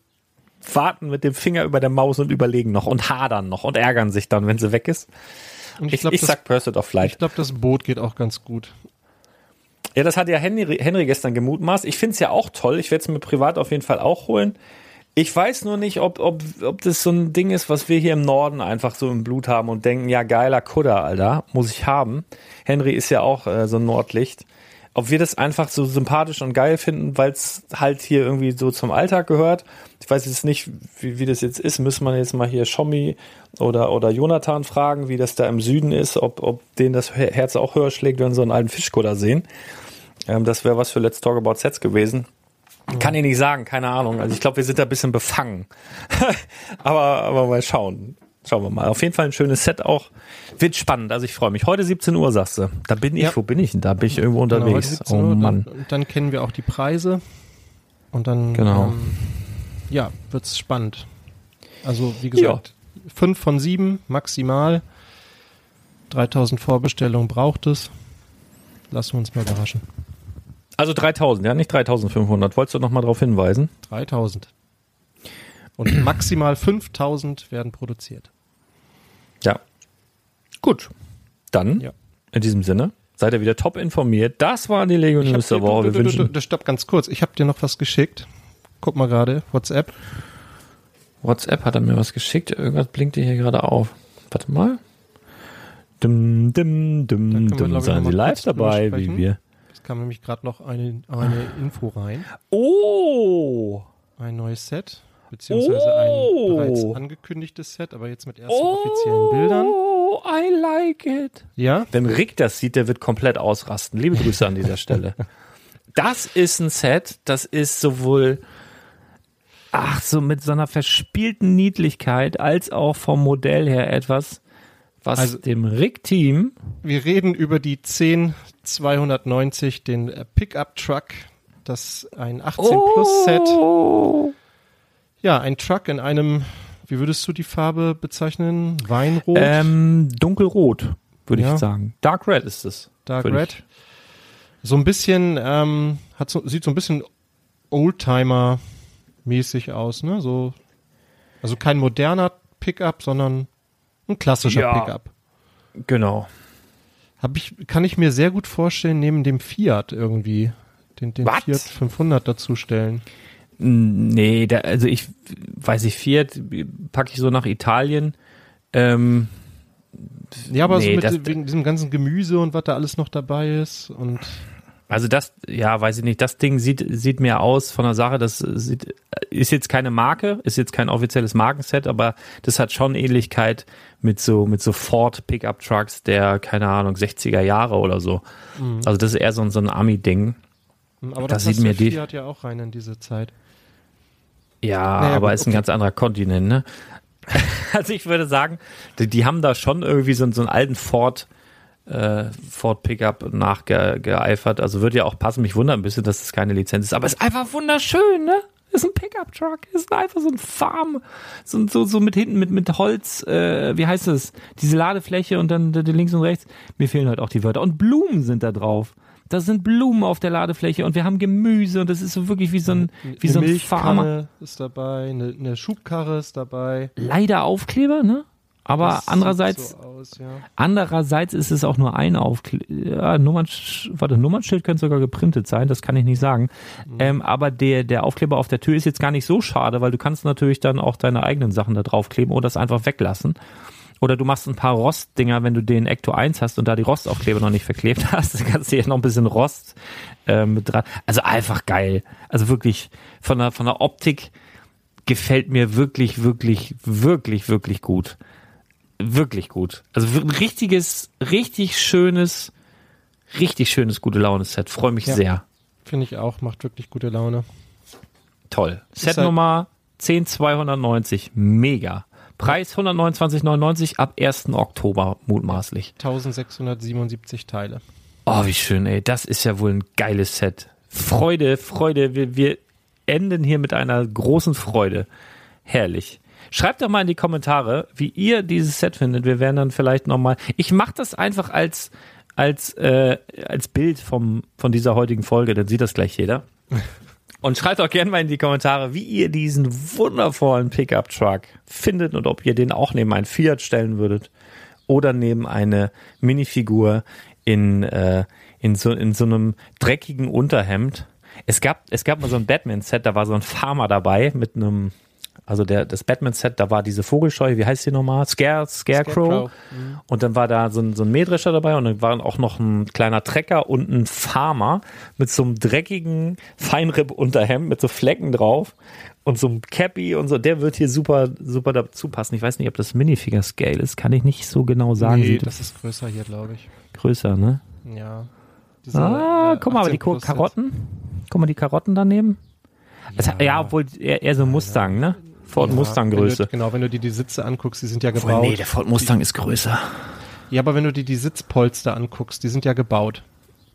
Speaker 2: warten mit dem Finger über der Maus und überlegen noch und hadern noch und ärgern sich dann, wenn sie weg ist.
Speaker 3: Und ich, glaub, ich das, sag Pursuit of Flight. Ich glaube, das Boot geht auch ganz gut.
Speaker 2: Ja, das hat ja Henry, Henry gestern gemutmaßt. Ich finde es ja auch toll. Ich werde es mir privat auf jeden Fall auch holen. Ich weiß nur nicht, ob, ob, ob das so ein Ding ist, was wir hier im Norden einfach so im Blut haben und denken, ja, geiler Kudder, Alter, muss ich haben. Henry ist ja auch äh, so ein Nordlicht ob wir das einfach so sympathisch und geil finden, weil es halt hier irgendwie so zum Alltag gehört. Ich weiß jetzt nicht, wie, wie das jetzt ist. Müssen wir jetzt mal hier Schommi oder, oder Jonathan fragen, wie das da im Süden ist, ob, ob denen das Herz auch höher schlägt, wenn sie so einen alten Fischkutter sehen. Ähm, das wäre was für Let's Talk About Sets gewesen. Kann ich nicht sagen, keine Ahnung. Also ich glaube, wir sind da ein bisschen befangen. aber, aber mal schauen. Schauen wir mal. Auf jeden Fall ein schönes Set auch. Wird spannend. Also ich freue mich. Heute 17 Uhr sagst du. Da bin ich. Ja. Wo bin ich denn? Da bin ich irgendwo genau, unterwegs.
Speaker 3: Genau, oh Mann. Dann, dann, kennen wir auch die Preise. Und dann
Speaker 2: genau. Ähm,
Speaker 3: ja, wird's spannend. Also wie gesagt, ja. fünf von sieben maximal. 3000 Vorbestellungen braucht es. Lassen wir uns mal überraschen.
Speaker 2: Also 3000, ja, nicht 3500. Wolltest du noch mal darauf hinweisen?
Speaker 3: 3000. Und maximal 5000 werden produziert.
Speaker 2: Ja. Gut. Dann, ja. in diesem Sinne, seid ihr wieder top informiert. Das waren die Lego News der Woche.
Speaker 3: Wir wünschen. Das stopp ganz kurz. Ich habe dir noch was geschickt. Guck mal gerade, WhatsApp.
Speaker 2: WhatsApp hat er mir was geschickt. Irgendwas blinkt hier gerade auf. Warte mal. Dum, dum, dum, dum. Seien Sie live dabei, wie wir.
Speaker 3: Es kam nämlich gerade noch eine, eine Info rein.
Speaker 2: Oh!
Speaker 3: Ein neues Set beziehungsweise oh. ein bereits angekündigtes Set, aber jetzt mit ersten oh. offiziellen Bildern.
Speaker 2: Oh, I like it.
Speaker 3: Ja.
Speaker 2: Wenn Rick das sieht, der wird komplett ausrasten. Liebe Grüße an dieser Stelle. Das ist ein Set, das ist sowohl ach so mit so einer verspielten Niedlichkeit als auch vom Modell her etwas, was also, dem Rick-Team.
Speaker 3: Wir reden über die 10290, den Pickup Truck, das ein 18 Plus Set ja, ein Truck in einem, wie würdest du die Farbe bezeichnen? Weinrot?
Speaker 2: Ähm, dunkelrot, würde ja. ich sagen. Dark Red ist es.
Speaker 3: Dark Red. Ich. So ein bisschen, ähm, hat so, sieht so ein bisschen Oldtimer-mäßig aus, ne? So, also kein moderner Pickup, sondern ein klassischer ja, Pickup.
Speaker 2: Genau.
Speaker 3: Hab ich, kann ich mir sehr gut vorstellen, neben dem Fiat irgendwie, den, den Fiat 500 dazustellen.
Speaker 2: Nee, da, also ich weiß ich, Fiat packe ich so nach Italien. Ähm,
Speaker 3: ja, aber nee, so mit das, wegen diesem ganzen Gemüse und was da alles noch dabei ist und
Speaker 2: also das, ja, weiß ich nicht, das Ding sieht, sieht mir aus von der Sache, das sieht, ist jetzt keine Marke, ist jetzt kein offizielles Markenset, aber das hat schon Ähnlichkeit mit so, mit so Ford Pickup Trucks der, keine Ahnung, 60er Jahre oder so. Mhm. Also das ist eher so, so ein Ami-Ding.
Speaker 3: Aber das, das sieht mir die. Fiat ja auch rein in diese Zeit.
Speaker 2: Ja, naja, aber gut, ist ein ganz anderer Kontinent, ne? also ich würde sagen, die, die, haben da schon irgendwie so, so einen alten Ford, äh, Ford Pickup nachgeeifert. Also würde ja auch passen. Mich wundert ein bisschen, dass es keine Lizenz ist. Aber ist einfach wunderschön, ne? Ist ein Pickup-Truck, ist einfach so ein Farm, so, so, so mit hinten, mit, mit Holz, äh, wie heißt es? Diese Ladefläche und dann links und rechts. Mir fehlen halt auch die Wörter. Und Blumen sind da drauf da sind Blumen auf der Ladefläche und wir haben Gemüse und das ist so wirklich wie so ein, wie eine so ein Farmer.
Speaker 3: ist dabei, eine, eine Schubkarre ist dabei.
Speaker 2: Leider Aufkleber, ne? Aber das andererseits, so aus, ja. andererseits ist es auch nur ein Aufkleber. Ja, Nummern, warte, Nummernschild könnte sogar geprintet sein, das kann ich nicht sagen. Mhm. Ähm, aber der, der Aufkleber auf der Tür ist jetzt gar nicht so schade, weil du kannst natürlich dann auch deine eigenen Sachen da draufkleben oder das einfach weglassen. Oder du machst ein paar Rostdinger, wenn du den Ecto 1 hast und da die Rostaufkleber noch nicht verklebt hast, dann kannst du hier noch ein bisschen Rost äh, mit dran. Also einfach geil. Also wirklich von der, von der Optik gefällt mir wirklich, wirklich, wirklich, wirklich gut. Wirklich gut. Also richtiges, richtig schönes, richtig schönes gute Laune-Set. Freue mich ja, sehr.
Speaker 3: Finde ich auch, macht wirklich gute Laune.
Speaker 2: Toll. Set halt Nummer 10290. Mega. Preis 129,99 ab 1. Oktober mutmaßlich.
Speaker 3: 1677 Teile.
Speaker 2: Oh, wie schön, ey. Das ist ja wohl ein geiles Set. Freude, Freude. Wir, wir enden hier mit einer großen Freude. Herrlich. Schreibt doch mal in die Kommentare, wie ihr dieses Set findet. Wir werden dann vielleicht nochmal. Ich mache das einfach als, als, äh, als Bild vom, von dieser heutigen Folge, dann sieht das gleich jeder. Und schreibt auch gerne mal in die Kommentare, wie ihr diesen wundervollen Pickup-Truck findet und ob ihr den auch neben einen Fiat stellen würdet oder neben eine Minifigur in, äh, in, so, in so einem dreckigen Unterhemd. Es gab, es gab mal so ein Batman-Set, da war so ein Farmer dabei mit einem also der, das Batman-Set, da war diese Vogelscheu, wie heißt die nochmal? Scare, Scarecrow. Scarecrow. Mhm. Und dann war da so ein, so ein Mähdrescher dabei und dann war auch noch ein kleiner Trecker und ein Farmer mit so einem dreckigen Feinripp-Unterhemd mit so Flecken drauf und so einem Cappy und so. Der wird hier super, super dazu passen. Ich weiß nicht, ob das Minifigure-Scale ist, kann ich nicht so genau sagen. Nee,
Speaker 3: das ist größer hier, glaube ich.
Speaker 2: Größer, ne?
Speaker 3: Ja.
Speaker 2: Diese, ah, äh, guck mal, aber die Karotten. Guck mal, die Karotten daneben. Ja, es, ja obwohl eher, eher so Mustang, ne? Ford
Speaker 3: Ja,
Speaker 2: Mustang
Speaker 3: wenn du-
Speaker 2: Größe.
Speaker 3: Genau, wenn du dir die Sitze anguckst, die sind ja
Speaker 2: Obwohl,
Speaker 3: gebaut.
Speaker 2: nee, der Ford Mustang ist größer.
Speaker 3: Ja, aber wenn du dir die Sitzpolster anguckst, die sind ja gebaut.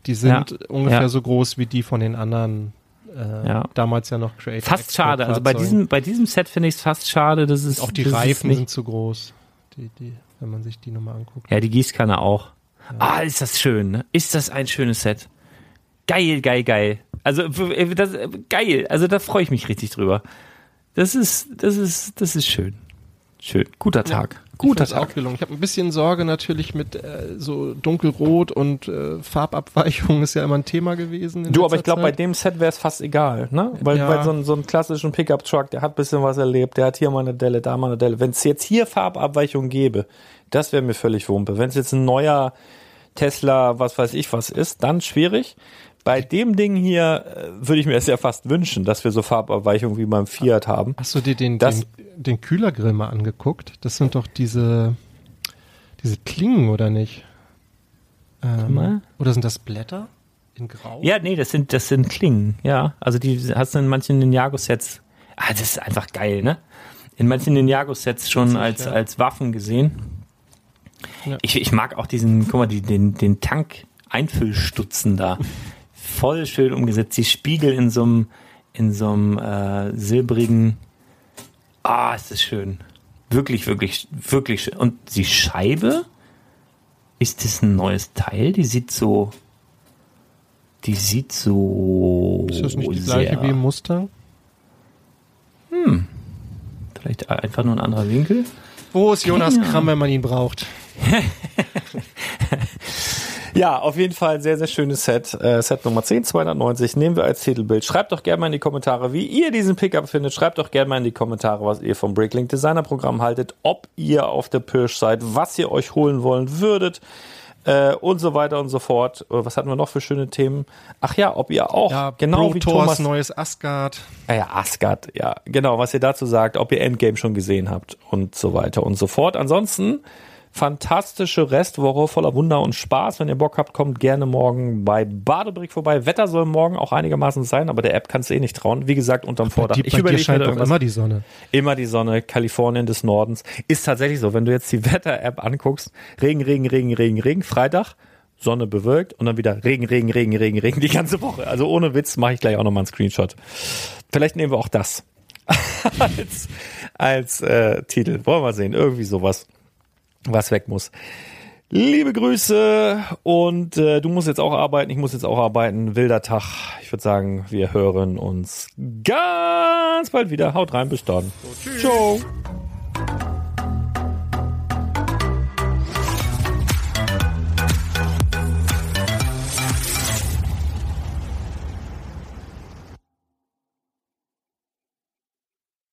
Speaker 3: Die sind
Speaker 2: Ja,
Speaker 3: ungefähr
Speaker 2: ja.
Speaker 3: so groß wie die von den anderen, äh,
Speaker 2: Ja.
Speaker 3: damals ja noch Creator
Speaker 2: Fast schade. Also bei diesem, bei diesem Set finde ich es fast schade, dass es
Speaker 3: auch die Reifen sind zu groß. Die, die, wenn man sich die nochmal anguckt.
Speaker 2: Ja, die Gießkanne auch. Ah, ist das schön, ne? Ist das ein schönes Set. Geil, geil, geil. Also, das, geil. Also, da freue ich mich richtig drüber. Das ist, das ist, das ist schön. Schön. Guter Tag. Guter
Speaker 3: Ich find's
Speaker 2: Tag.
Speaker 3: gelungen. Ich habe ein bisschen Sorge natürlich mit äh, so dunkelrot und äh, Farbabweichung ist ja immer ein Thema gewesen.
Speaker 2: Du, aber ich glaube, bei dem Set wäre es fast egal, ne? Weil,
Speaker 3: Ja.
Speaker 2: weil so so ein klassischen Pickup-Truck, der hat ein bisschen was erlebt, der hat hier mal eine Delle, da mal eine Delle. Wenn es jetzt hier Farbabweichung gäbe, das wäre mir völlig wumpe. Wenn es jetzt ein neuer Tesla, was weiß ich was ist, dann schwierig. Bei dem Ding hier äh, würde ich mir es ja fast wünschen, dass wir so Farbabweichung wie beim Fiat haben.
Speaker 3: Hast du dir den,
Speaker 2: Das-
Speaker 3: den, den Kühlergrill mal angeguckt? Das sind doch diese, diese Klingen, oder nicht? Ähm,
Speaker 2: mal.
Speaker 3: oder sind das Blätter in Grau?
Speaker 2: Ja, nee, das sind, das sind Klingen, ja. Also die hast du in manchen Ninjago-Sets. Ah, das ist einfach geil, ne? In manchen Ninjago-Sets schon als,
Speaker 3: ja.
Speaker 2: als Waffen gesehen.
Speaker 3: Ja.
Speaker 2: Ich, ich mag auch diesen, guck mal, die, den, den Tank-Einfüllstutzen da. Voll schön umgesetzt. Die Spiegel in so einem, in so einem äh, silbrigen. Ah, ist das schön. Wirklich, wirklich, wirklich schön. Und die Scheibe, ist das ein neues Teil? Die sieht so. Die sieht so.
Speaker 3: Ist das nicht die gleiche wie im Mustang?
Speaker 2: Vielleicht einfach nur ein anderer Winkel?
Speaker 3: Wo ist Jonas
Speaker 2: Keine
Speaker 3: Kramm, wenn man ihn braucht?
Speaker 2: Ja, auf jeden Fall sehr, sehr schönes Set. Äh, Set Nummer 10, 290, nehmen wir als Titelbild. Schreibt doch gerne mal in die Kommentare, wie ihr diesen Pickup findet. Schreibt doch gerne mal in die Kommentare, was ihr vom Bricklink Designer Programm haltet, ob ihr auf der Pirsch seid, was ihr euch holen wollen würdet. Äh, und so weiter und so fort. Äh, Was hatten wir noch für schöne Themen? Ach ja, ob ihr auch
Speaker 3: Ja,
Speaker 2: genau wie
Speaker 3: Protors
Speaker 2: Thomas
Speaker 3: neues Asgard.
Speaker 2: Ah ja, Asgard, ja, genau, was ihr dazu sagt, ob ihr Endgame schon gesehen habt und so weiter und so fort. Ansonsten fantastische Restwoche voller Wunder und Spaß. Wenn ihr Bock habt, kommt gerne morgen bei Badebrick vorbei. Wetter soll morgen auch einigermaßen sein, aber der App kannst du eh nicht trauen. Wie gesagt, unterm Vordach.
Speaker 3: Die, bei dir
Speaker 2: überleg
Speaker 3: scheint
Speaker 2: irgendwas-
Speaker 3: immer die Sonne.
Speaker 2: Immer die Sonne, Kalifornien des Nordens. Ist tatsächlich so, wenn du jetzt die Wetter-App anguckst, Regen, Regen, Regen, Regen, Regen, Freitag, Sonne bewölkt und dann wieder Regen, Regen, Regen, Regen, Regen die ganze Woche. Also ohne Witz mache ich gleich auch nochmal einen Screenshot. Vielleicht nehmen wir auch das als, als äh, Titel. Wollen wir mal sehen. Irgendwie sowas, was weg muss. Liebe Grüße und äh, du musst jetzt auch arbeiten, ich muss jetzt auch arbeiten. Wilder Tag. Ich würde sagen, wir hören uns ganz bald wieder. Haut rein, bis dann. Ciao.